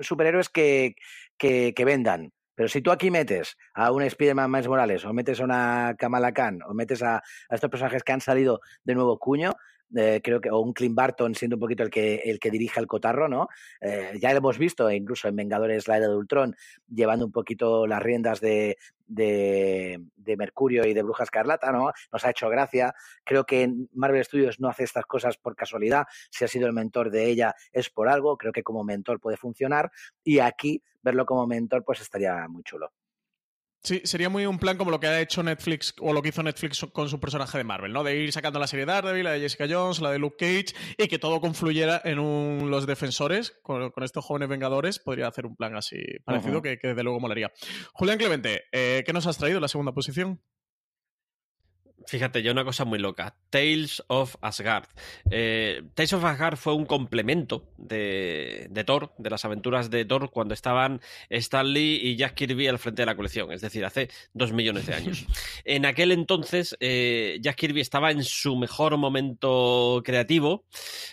superhéroes que, que, que vendan. Pero si tú aquí metes a un Spider-Man Miles Morales, o metes a una Kamala Khan, o metes a, a, estos personajes que han salido de nuevo cuño, eh, creo que, o un Clint Barton siendo un poquito el que, el que dirige el cotarro, ¿no? Eh, ya lo hemos visto, incluso en Vengadores la era de Ultron, llevando un poquito las riendas de, de, de, Mercurio y de Bruja Escarlata, ¿no? Nos ha hecho gracia. Creo que Marvel Studios no hace estas cosas por casualidad. Si ha sido el mentor de ella es por algo. Creo que como mentor puede funcionar. Y aquí, verlo como mentor, pues estaría muy chulo. Sí, sería muy un plan como lo que ha hecho Netflix o lo que hizo Netflix con su personaje de Marvel, ¿no? De ir sacando la serie de Daredevil, la de Jessica Jones, la de Luke Cage y que todo confluyera en un, los defensores con, con, estos jóvenes vengadores. Podría hacer un plan así parecido uh -huh. que, que, desde luego molaría. Julián Clemente, eh, ¿qué nos has traído en la segunda posición? Fíjate, yo una cosa muy loca. Tales of Asgard. Eh, Tales of Asgard fue un complemento de, de, Thor, de las aventuras de Thor, cuando estaban Stan Lee y Jack Kirby al frente de la colección, es decir, hace dos millones de años. en aquel entonces, eh, Jack Kirby estaba en su mejor momento creativo,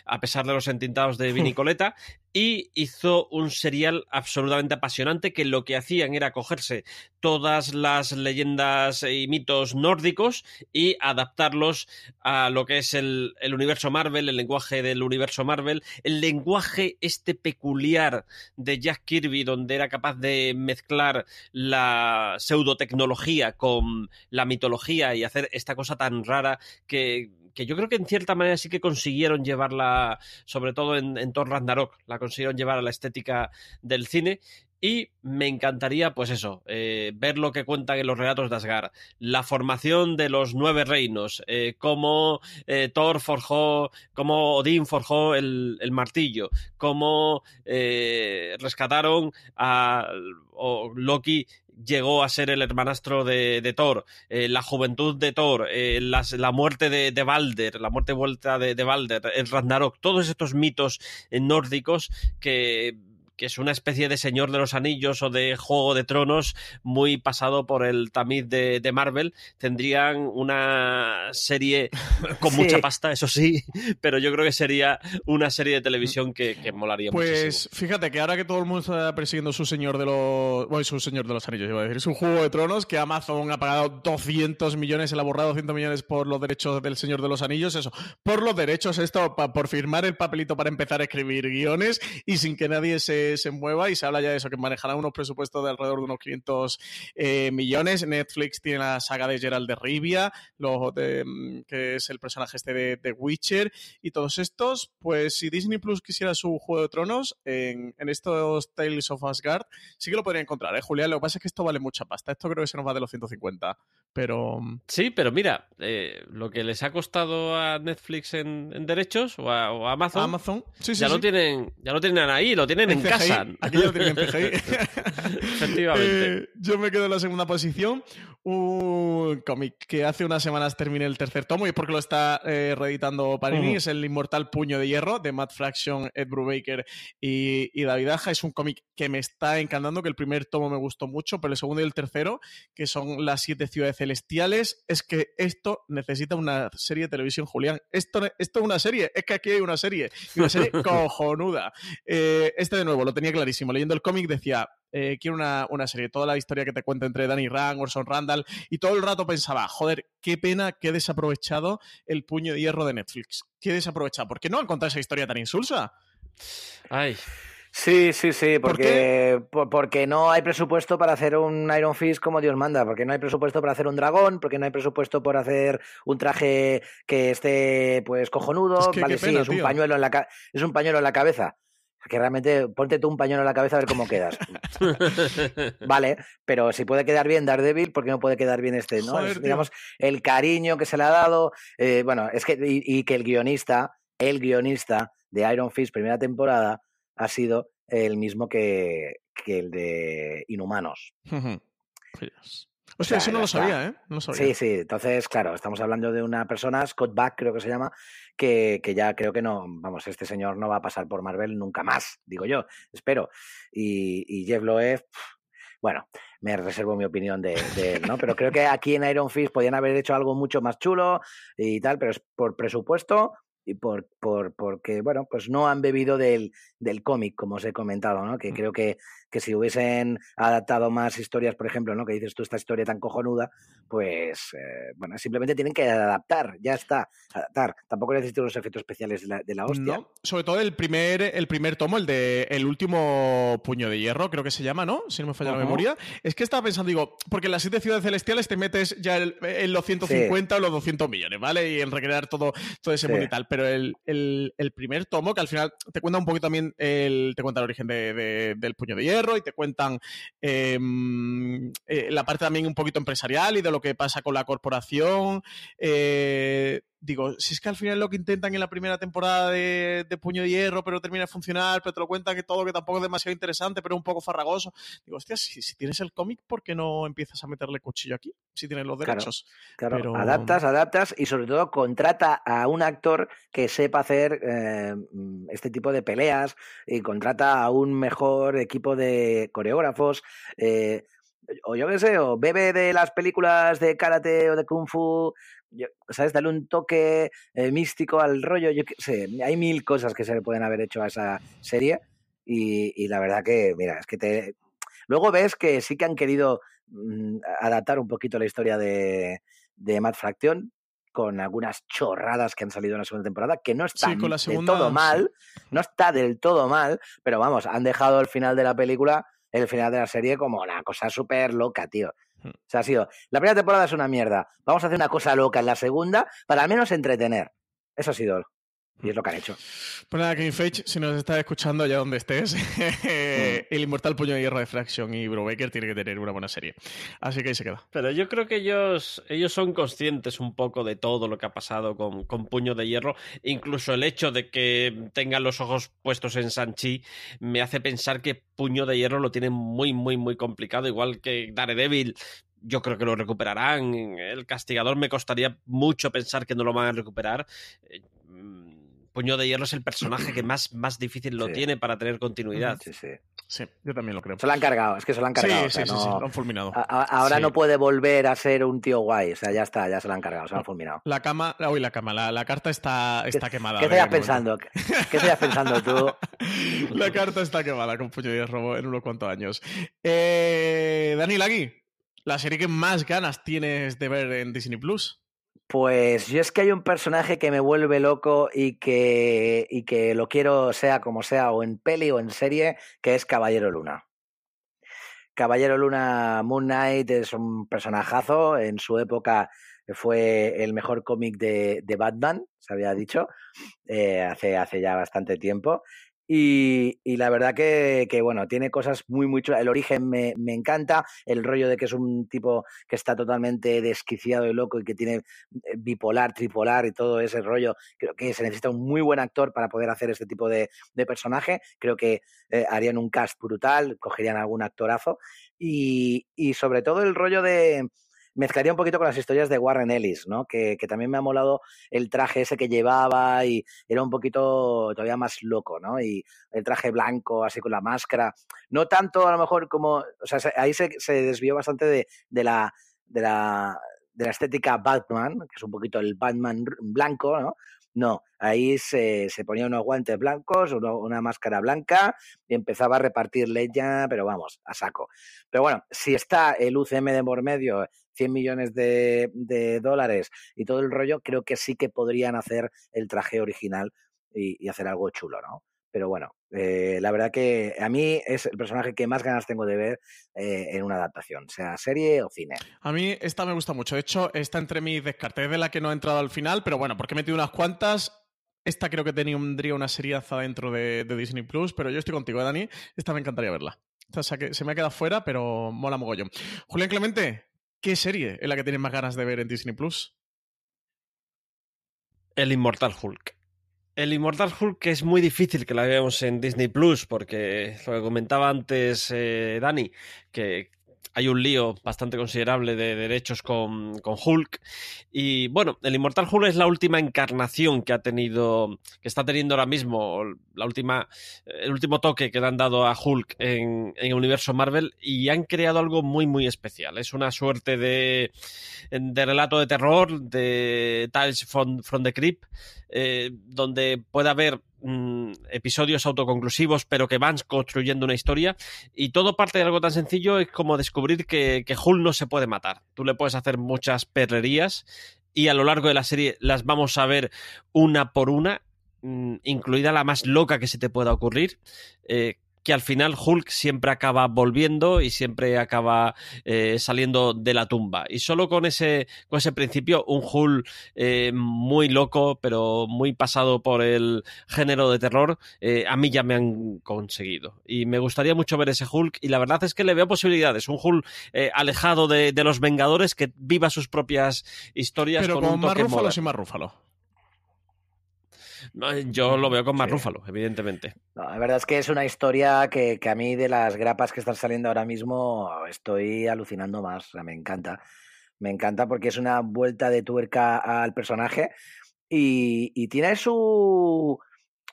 a pesar de los entintados de Vinicoleta, y hizo un serial absolutamente apasionante que lo que hacían era cogerse todas las leyendas y mitos nórdicos y adaptarlos a lo que es el, el, universo Marvel, el lenguaje del universo Marvel, el lenguaje este peculiar de Jack Kirby, donde era capaz de mezclar la pseudotecnología con la mitología y hacer esta cosa tan rara que que yo creo que en cierta manera sí que consiguieron llevarla, sobre todo en, en Thor Ragnarok, la consiguieron llevar a la estética del cine. Y me encantaría, pues eso, eh, ver lo que cuentan en los relatos de Asgard. La formación de los nueve reinos, eh, cómo eh, Thor forjó, cómo Odín forjó el, el martillo, cómo rescataron a o Loki llegó a ser el hermanastro de, Thor, eh, la juventud de Thor, eh, la muerte de, de, Balder, la muerte vuelta de, de Balder, el Ragnarok, todos estos mitos nórdicos que que es una especie de Señor de los Anillos o de Juego de Tronos muy pasado por el tamiz de, Marvel, tendrían una serie con mucha pasta, eso sí, pero yo creo que sería una serie de televisión que, que molaría pues, fíjate que ahora que todo el mundo está persiguiendo su Señor de los... Bueno, su Señor de los Anillos, iba a decir, su Juego de Tronos, que Amazon ha pagado 200 millones, él ha borrado 200 millones por los derechos del Señor de los Anillos, eso, por los derechos, esto, por firmar el papelito para empezar a escribir guiones y sin que nadie se, se mueva y se habla ya de eso, que manejará unos presupuestos de alrededor de unos 500 eh, millones. Netflix tiene la saga de Gerald de Rivia, lo de, mm, que es el personaje este de, de, Witcher y todos estos, pues si Disney Plus quisiera su Juego de Tronos en, en estos Tales of Asgard, sí que lo podría encontrar, ¿eh, Julián? Lo que pasa es que esto vale mucha pasta, esto creo que se nos va de los 150, pero... Mm, sí, pero mira, eh, lo que les ha costado a Netflix en, derechos o a, Amazon, Amazon. ya, Lo tienen, ya lo tienen ahí, lo tienen en, Aquí ya lo tienen en PGI. Efectivamente. Eh, yo me quedo en la segunda posición. Un cómic que hace unas semanas terminé el tercer tomo y es porque lo está eh, reeditando Panini. Es el Inmortal Puño de Hierro de Matt Fraction, Ed Brubaker y, y David Aja. Es un cómic que me está encantando, que el primer tomo me gustó mucho, pero el segundo y el tercero, que son las siete ciudades celestiales, es que esto necesita una serie de televisión, Julián. Esto, esto es una serie, es que aquí hay una serie, y una serie cojonuda. Eh, este de nuevo, lo tenía clarísimo. Leyendo el cómic decía, eh, quiero una, una, serie, toda la historia que te cuenta entre Danny Rand, Orson Randall, y todo el rato pensaba, joder, qué pena que he desaprovechado el puño de hierro de Netflix. Qué desaprovechado. ¿Por qué no han contado esa historia tan insulsa? Ay. Sí, sí, sí, porque, porque no hay presupuesto para hacer un Iron Fist como Dios manda, porque no hay presupuesto para hacer un dragón, porque no hay presupuesto para hacer un traje que esté pues cojonudo, vale, sí, es un pañuelo en la es un pañuelo en la cabeza. Que realmente ponte tú un pañuelo en la cabeza a ver cómo quedas. vale, pero si puede quedar bien Daredevil, ¿por qué no puede quedar bien este? ¿no? digamos, el cariño que se le ha dado. Eh, bueno, es que. y que el guionista, el guionista de Iron Fist, primera temporada, ha sido el mismo que, que el de Inhumanos. O sea, eso no lo sabía, ¿eh? No sabía. Sí, sí. Entonces, claro, estamos hablando de una persona, Scott Back creo que se llama, que, que, ya creo que no, vamos, este señor no va a pasar por Marvel nunca más, digo yo, espero. Y, y Jeff Loeb, bueno, me reservo mi opinión de, de, él, ¿no? Pero creo que aquí en Iron Fist podían haber hecho algo mucho más chulo y tal, pero es por presupuesto y por, por, porque, bueno, pues no han bebido del, del cómic, como os he comentado, ¿no? Que mm. creo que, que si hubiesen adaptado más historias, por ejemplo, ¿no? Que dices tú esta historia tan cojonuda, pues, eh, bueno, simplemente tienen que adaptar, ya está, adaptar. Tampoco necesitan los efectos especiales de la, de la hostia. No, sobre todo el primer, el primer tomo, el de El último puño de hierro, creo que se llama, ¿no? Si no me falla la memoria. Es que estaba pensando, digo, porque en las siete ciudades celestiales te metes ya en los 150 o los 200 millones, ¿vale? Y en recrear todo, todo ese mundo y tal. Pero el, el, el, primer tomo, que al final te cuenta un poquito también, el, te cuenta el origen de, de, del puño de hierro y te cuentan eh, eh, la parte también un poquito empresarial y de lo que pasa con la corporación. Eh, digo, si es que al final lo que intentan en la primera temporada de, Puño de Hierro, pero termina de funcionar, pero te lo cuentan que todo, que tampoco es demasiado interesante, pero un poco farragoso. Digo, hostia, si, tienes el cómic, ¿por qué no empiezas a meterle cuchillo aquí? Si tienes los derechos. Claro, adaptas, adaptas y sobre todo contrata a un actor que sepa hacer eh, este tipo de peleas y contrata a un mejor equipo de coreógrafos. Eh, o yo qué sé, o bebe de las películas de karate o de kung fu, ¿sabes? Dale un toque eh, místico al rollo, yo qué sé, hay mil cosas que se le pueden haber hecho a esa serie y, la verdad que, mira, es que te... Luego ves que sí que han querido mm, adaptar un poquito la historia de, de Matt Fraction, con algunas chorradas que han salido en la segunda temporada, que no está del todo mal, no está del todo mal, pero vamos, han dejado el final de la película, el final de la serie como una cosa súper loca, tío. Hmm. O sea, ha sido, la primera temporada es una mierda, vamos a hacer una cosa loca en la segunda para al menos entretener. Eso ha sido y es lo que han hecho. Pues nada, King Fage, si nos estás escuchando allá donde estés, el inmortal puño de hierro de Fraction y Baker tiene que tener una buena serie. Así que ahí se queda. Pero yo creo que ellos, ellos son conscientes un poco de todo lo que ha pasado con, con Puño de Hierro. Incluso el hecho de que tengan los ojos puestos en Sanchi me hace pensar que Puño de Hierro lo tiene muy, muy, muy complicado. Igual que Daredevil yo creo que lo recuperarán. El castigador me costaría mucho pensar que no lo van a recuperar. Puño de Hierro es el personaje que más, más difícil lo tiene para tener continuidad. Sí, sí. Sí, yo también lo creo. Se lo han cargado, es que se lo han cargado. Sí, sí, sí, lo han fulminado. ahora no puede volver a ser un tío guay, o sea, ya está, ya se lo han cargado, se lo han fulminado. La cama, uy, la cama, la, carta está, está quemada. ¿Qué estás pensando? ¿Qué estás pensando tú? la carta está quemada con Puño de Hierro en unos cuantos años. Eh, Dani Lagui, la serie que más ganas tienes de ver en Disney Plus. Pues yo es que hay un personaje que me vuelve loco y que, y que lo quiero sea como sea, o en peli o en serie, que es Caballero Luna. Caballero Luna Moon Knight es un personajazo. En su época fue el mejor cómic de, de, Batman, se había dicho, eh, hace, hace ya bastante tiempo. Y, la verdad que, bueno, tiene cosas muy, muy chulas. El origen me, encanta, el rollo de que es un tipo que está totalmente desquiciado y loco y que tiene eh, bipolar, tripolar y todo ese rollo. Creo que se necesita un muy buen actor para poder hacer este tipo de, personaje. Creo que eh, harían un cast brutal, cogerían algún actorazo. y sobre todo el rollo de, mezclaría un poquito con las historias de Warren Ellis, ¿no? Que, también me ha molado el traje ese que llevaba y era un poquito todavía más loco, ¿no? Y el traje blanco, así con la máscara. No tanto a lo mejor como, o sea, ahí se, desvió bastante de, de, la, de, la, de la estética Batman, que es un poquito el Batman blanco, ¿no? No, ahí se, se ponía unos guantes blancos, una máscara blanca y empezaba a repartir leña, pero vamos, a saco. Pero bueno, si está el UCM de por medio, 100 millones de, de dólares y todo el rollo, creo que sí que podrían hacer el traje original y, hacer algo chulo, ¿no? Pero bueno, eh, la verdad que a mí es el personaje que más ganas tengo de ver eh, en una adaptación, sea serie o cine. A mí esta me gusta mucho. De hecho, está entre mis descartes de la que no ha entrado al final, pero bueno, porque he metido unas cuantas. Esta creo que tendría una seriaza dentro de, Disney Plus, pero yo estoy contigo, ¿eh, Dani. Esta me encantaría verla. O sea, que se me ha quedado fuera, pero mola mogollón. Julián Clemente, ¿Qué serie es la que tienes más ganas de ver en Disney Plus? El Inmortal Hulk. El Immortal Hulk es muy difícil que la veamos en Disney Plus, porque lo que comentaba antes eh, Dani, que hay un lío bastante considerable de derechos con, Hulk. Y bueno, el Inmortal Hulk es la última encarnación que ha tenido, que está teniendo ahora mismo, la última, el último toque que le han dado a Hulk en, el universo Marvel y han creado algo muy, muy especial. Es una suerte de, de relato de terror, de Tales from, the Crypt, eh, donde puede haber Mm, episodios autoconclusivos, pero que van construyendo una historia. Y todo parte de algo tan sencillo es como descubrir que, que Hulk no se puede matar. Tú le puedes hacer muchas perrerías y a lo largo de la serie las vamos a ver una por una, mm, incluida la más loca que se te pueda ocurrir. Eh, que al final Hulk siempre acaba volviendo y siempre acaba eh, saliendo de la tumba. Y solo con ese, con ese principio, un Hulk eh, muy loco, pero muy pasado por el género de terror, eh, a mí ya me han conseguido. Y me gustaría mucho ver ese Hulk y la verdad es que le veo posibilidades. Un Hulk alejado de, los Vengadores que viva sus propias historias. Pero con, más rúfalo sin más rúfalo. Yo lo veo con más rúfalo, evidentemente. la verdad es que es una historia que, a mí de las grapas que están saliendo ahora mismo estoy alucinando más. O sea, me encanta. Me encanta porque es una vuelta de tuerca al personaje y, tiene su,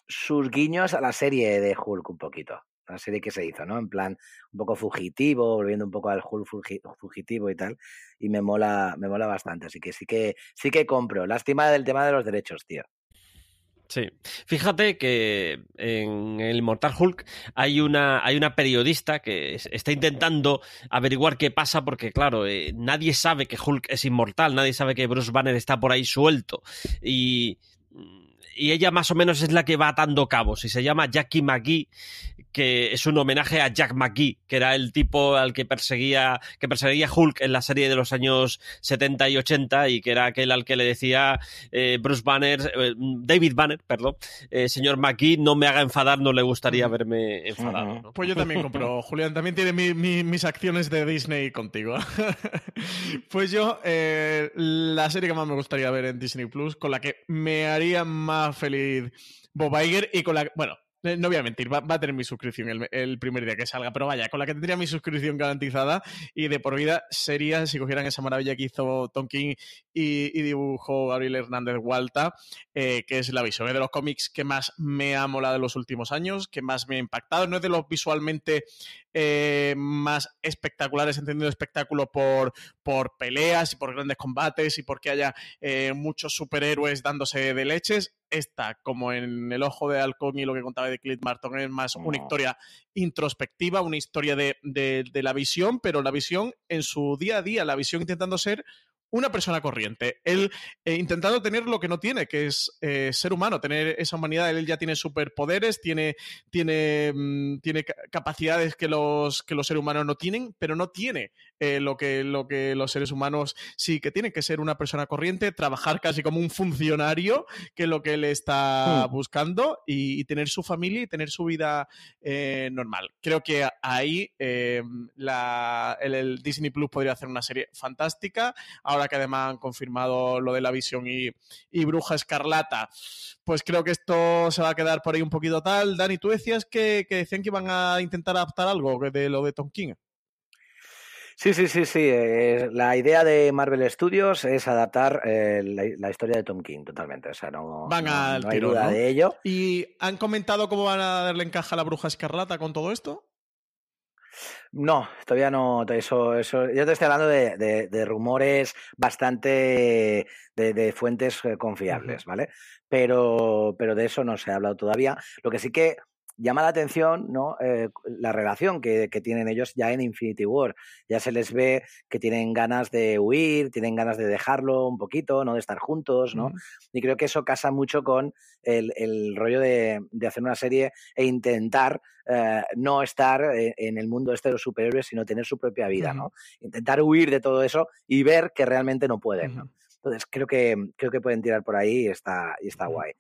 sus guiños a la serie de Hulk un poquito. La serie que se hizo, ¿no? En plan, un poco fugitivo, volviendo un poco al Hulk fugitivo y tal. Y me mola, me mola bastante. Así que sí que, sí que compro. Lástima del tema de los derechos, tío. Sí. Fíjate que en el Immortal Hulk hay una, hay una periodista que está intentando averiguar qué pasa porque, claro, eh, nadie sabe que Hulk es inmortal, nadie sabe que Bruce Banner está por ahí suelto. Y y ella más o menos es la que va atando cabos y se llama Jackie McGee, que es un homenaje a Jack McGee, que era el tipo al que perseguía, que perseguía Hulk en la serie de los años 70 y 80 y que era aquel al que le decía eh, Bruce Banner, eh, David Banner, perdón, eh, señor McGee, no me haga enfadar, no le gustaría verme enfadado. Pues yo también compro, Julián, también tiene mis acciones de Disney contigo. pues yo, la serie que más me gustaría ver en Disney Plus, con la que me haría más feliz Bob Iger y con la bueno, no voy a mentir, va, a tener mi suscripción el, primer día que salga, pero vaya, con la que tendría mi suscripción garantizada y de por vida sería si cogieran esa maravilla que hizo Tom King y, dibujó Gabriel Hernández Walta, eh, que es la visión. Es de los cómics que más me ha molado de los últimos años, que más me ha impactado. No es de los visualmente eh, más espectaculares, entendido espectáculo por, por peleas y por grandes combates y porque haya muchos superhéroes dándose de leches esta, como en El Ojo de Halcón y lo que contaba de Clint Martin, es más una historia introspectiva, una historia de, de, la visión, pero la visión en su día a día, la visión intentando ser una persona corriente. Él eh, intentando tener lo que no tiene, que es eh, ser humano, tener esa humanidad. Él ya tiene superpoderes, tiene, tiene, mm, tiene capacidades que los, que los seres humanos no tienen, pero no tiene eh, lo, que, lo que los seres humanos sí que tienen, que ser una persona corriente, trabajar casi como un funcionario, que es lo que él está hmm. buscando, y, tener su familia y tener su vida normal. Creo que ahí la, el, Disney Plus podría hacer una serie fantástica. Ahora que además han confirmado lo de la visión y, Bruja Escarlata, pues creo que esto se va a quedar por ahí un poquito tal. Dani, tú decías que, decían que iban a intentar adaptar algo de lo de Tom King. Sí, sí, sí, sí. Eh, la idea de Marvel Studios es adaptar eh, la, historia de Tom King totalmente. O sea, no, van al hay duda de ello. ¿Y han comentado cómo van a darle encaja a la bruja escarlata con todo esto? No, todavía no. Eso, eso, yo te estoy hablando de, rumores bastante de, fuentes eh, confiables, ¿vale? Pero, pero de eso no se ha hablado todavía. Lo que sí que llama la atención ¿no? Eh, la relación que, tienen ellos ya en Infinity War. Ya se les ve que tienen ganas de huir, tienen ganas de dejarlo un poquito, no de estar juntos, ¿no? Y creo que eso casa mucho con el, rollo de, hacer una serie e intentar eh, no estar eh, en el mundo este de los superhéroes, sino tener su propia vida, ¿no? Intentar huir de todo eso y ver que realmente no pueden, Entonces creo que, creo que pueden tirar por ahí y está, y está guay.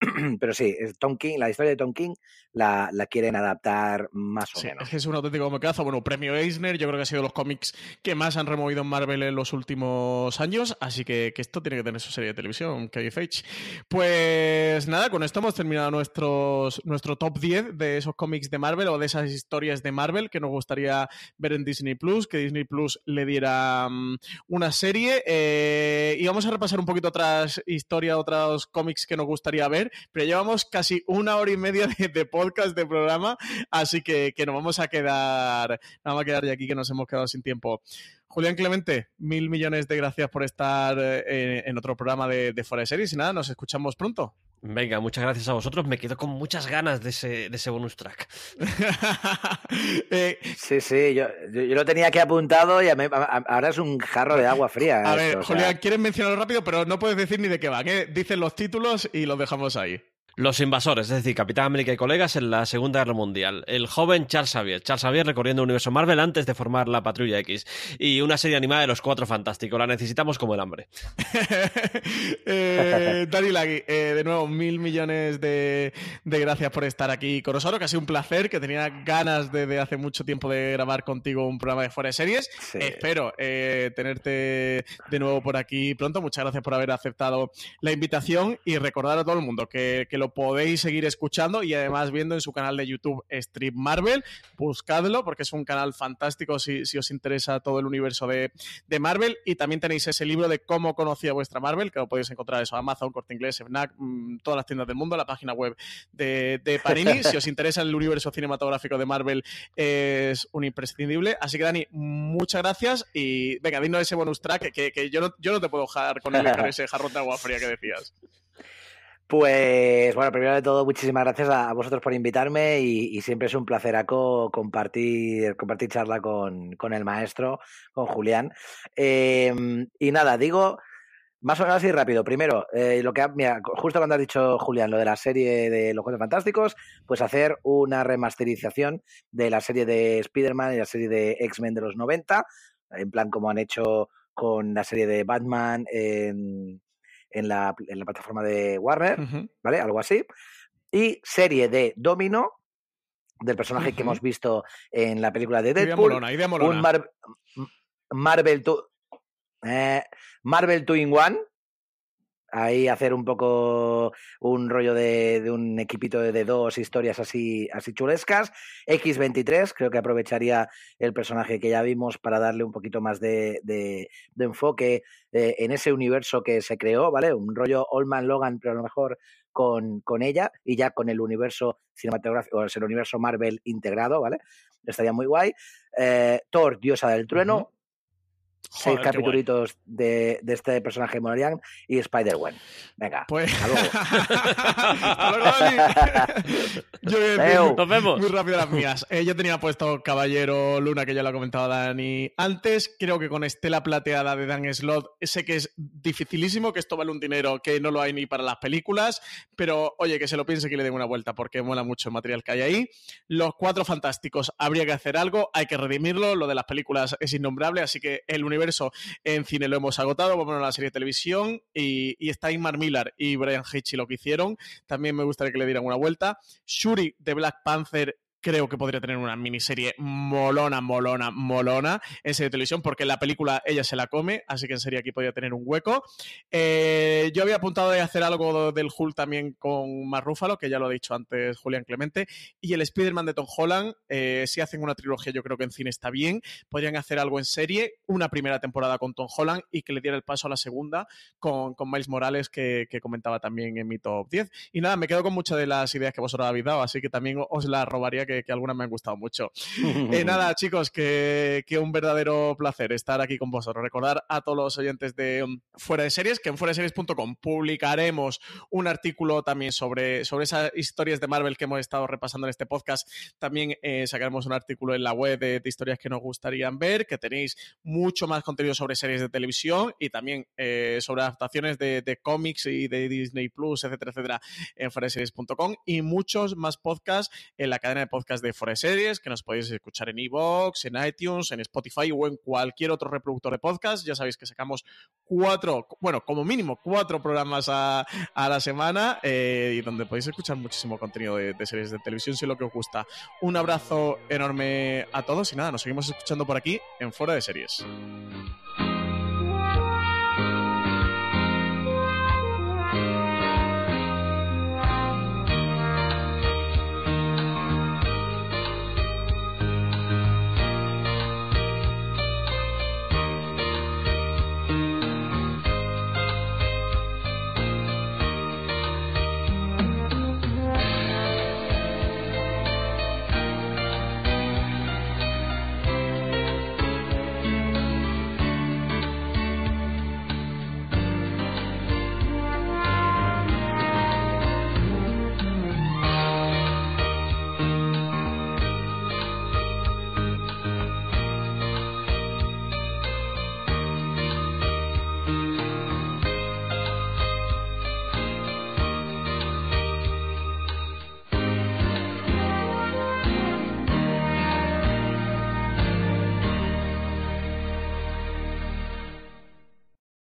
pero sí, Tom King, la historia de Tom King la, quieren adaptar más o menos. Es un auténtico mecazo. Bueno, premio Eisner, yo creo que ha sido los cómics que más han removido en Marvel en los últimos años, así que, esto tiene que tener su serie de televisión, KFH. Pues nada, con esto hemos terminado nuestros, nuestro top 10 de esos cómics de Marvel o de esas historias de Marvel que nos gustaría ver en Disney Plus, que Disney Plus le diera mm, una serie. Eh, y vamos a repasar un poquito otras historias, otros cómics que nos gustaría ver pero llevamos casi una hora y media de, podcast, de programa, así que, nos vamos a quedar, vamos a quedar de aquí que nos hemos quedado sin tiempo. Julián Clemente, mil millones de gracias por estar eh, en otro programa de, de de Series y nada, nos escuchamos pronto. Venga, muchas gracias a vosotros. Me quedo con muchas ganas de ese, de ese bonus track. Eh, sí, sí, yo, lo tenía aquí apuntado y ahora es un jarro de agua fría. A ver, Julián, quieres mencionarlo rápido, pero no puedes decir ni de qué va. ¿qué? Dicen los títulos y los dejamos ahí. Los invasores, es decir, Capitán América y colegas en la Segunda Guerra Mundial. El joven Charles Xavier. Charles Xavier recorriendo el universo Marvel antes de formar la Patrulla X. Y una serie animada de los Cuatro Fantásticos. La necesitamos como el hambre. eh, Dani Lagui, eh, de nuevo, mil millones de, gracias por estar aquí con nosotros, que ha sido un placer, que tenía ganas de, hace mucho tiempo de grabar contigo un programa de fuera de series. Espero eh, tenerte de nuevo por aquí pronto. Muchas gracias por haber aceptado la invitación y recordar a todo el mundo que, que lo podéis seguir escuchando y además viendo en su canal de YouTube Strip Marvel. Buscadlo porque es un canal fantástico si, os interesa todo el universo de, Marvel. Y también tenéis ese libro de cómo conocía vuestra Marvel, que lo podéis encontrar eso, Amazon, Corte Inglés, FNAC, mm, todas las tiendas del mundo, la página web de, de Parini. si os interesa el universo cinematográfico de Marvel, es un imprescindible. Así que, Dani, muchas gracias y venga, dinos ese bonus track que, yo, no, yo no te puedo dejar con, el, con ese jarrón de agua fría que decías. Pues bueno, primero de todo, muchísimas gracias a, vosotros por invitarme y, siempre es un placer compartir, compartir charla con, el maestro, con Julián. Em, y nada, digo más o menos así rápido. Primero, eh, lo que mira, justo cuando has dicho Julián lo de la serie de Los Juegos Fantásticos, pues hacer una remasterización de la serie de Spider-Man y la serie de X-Men de los 90, en plan como han hecho con la serie de Batman en en la, en la plataforma de Warner, ¿vale? Algo así. Y serie de Domino, del personaje que hemos visto en la película de Deadpool. Un Marvel, to, eh, Marvel 2 in One, ahí hacer un poco un rollo de, de un equipito de, dos historias así, así chulescas. X23, creo que aprovecharía el personaje que ya vimos para darle un poquito más de, de, de enfoque eh, en ese universo que se creó, ¿vale? Un rollo Old Man Logan, pero a lo mejor con, con ella y ya con el universo cinematográfico, o el universo Marvel integrado, ¿vale? Estaría muy guay. Eh, Thor, diosa del trueno, uh -huh seis capítulos de, de, este personaje Morian y Spider-Man. Venga, pues... hasta luego. hasta luego, Dani. yo decir, Nos vemos. Muy rápido las mías. Eh, yo tenía puesto Caballero Luna, que ya lo ha comentado Dani antes. Creo que con Estela Plateada de Dan Slot, sé que es dificilísimo, que esto vale un dinero que no lo hay ni para las películas, pero oye, que se lo piense que le den una vuelta, porque mola mucho el material que hay ahí. Los Cuatro Fantásticos, habría que hacer algo, hay que redimirlo. Lo de las películas es innombrable, así que el universo en cine lo hemos agotado, vamos a la serie de televisión y, y está Ingmar Miller y Brian Hitchie lo que hicieron, también me gustaría que le dieran una vuelta. Shuri de Black Panther creo que podría tener una miniserie molona, molona, molona en serie de televisión, porque la película ella se la come, así que en serie aquí podría tener un hueco. Eh, yo había apuntado de hacer algo del Hulk también con Mark Ruffalo, que ya lo ha dicho antes Julián Clemente, y el Spider-Man de Tom Holland, eh, si hacen una trilogía yo creo que en cine está bien, podrían hacer algo en serie, una primera temporada con Tom Holland y que le diera el paso a la segunda con, con Miles Morales, que, que, comentaba también en mi top 10. Y nada, me quedo con muchas de las ideas que vosotros habéis dado, así que también os las robaría que, que, algunas me han gustado mucho. eh, nada, chicos, que, que, un verdadero placer estar aquí con vosotros. Recordar a todos los oyentes de Fuera de Series que en fuera de series.com publicaremos un artículo también sobre, sobre esas historias de Marvel que hemos estado repasando en este podcast. También eh, sacaremos un artículo en la web de, de, historias que nos gustarían ver, que tenéis mucho más contenido sobre series de televisión y también eh, sobre adaptaciones de, de, cómics y de Disney Plus, etcétera, etcétera, en fuera de series.com y muchos más podcasts en la cadena de podcasts de Forest Series, que nos podéis escuchar en iVoox, en iTunes, en Spotify o en cualquier otro reproductor de podcast. Ya sabéis que sacamos cuatro, bueno, como mínimo cuatro programas a, a la semana eh, y donde podéis escuchar muchísimo contenido de, de, series de televisión si es lo que os gusta. Un abrazo enorme a todos y nada, nos seguimos escuchando por aquí en Fuera de Series.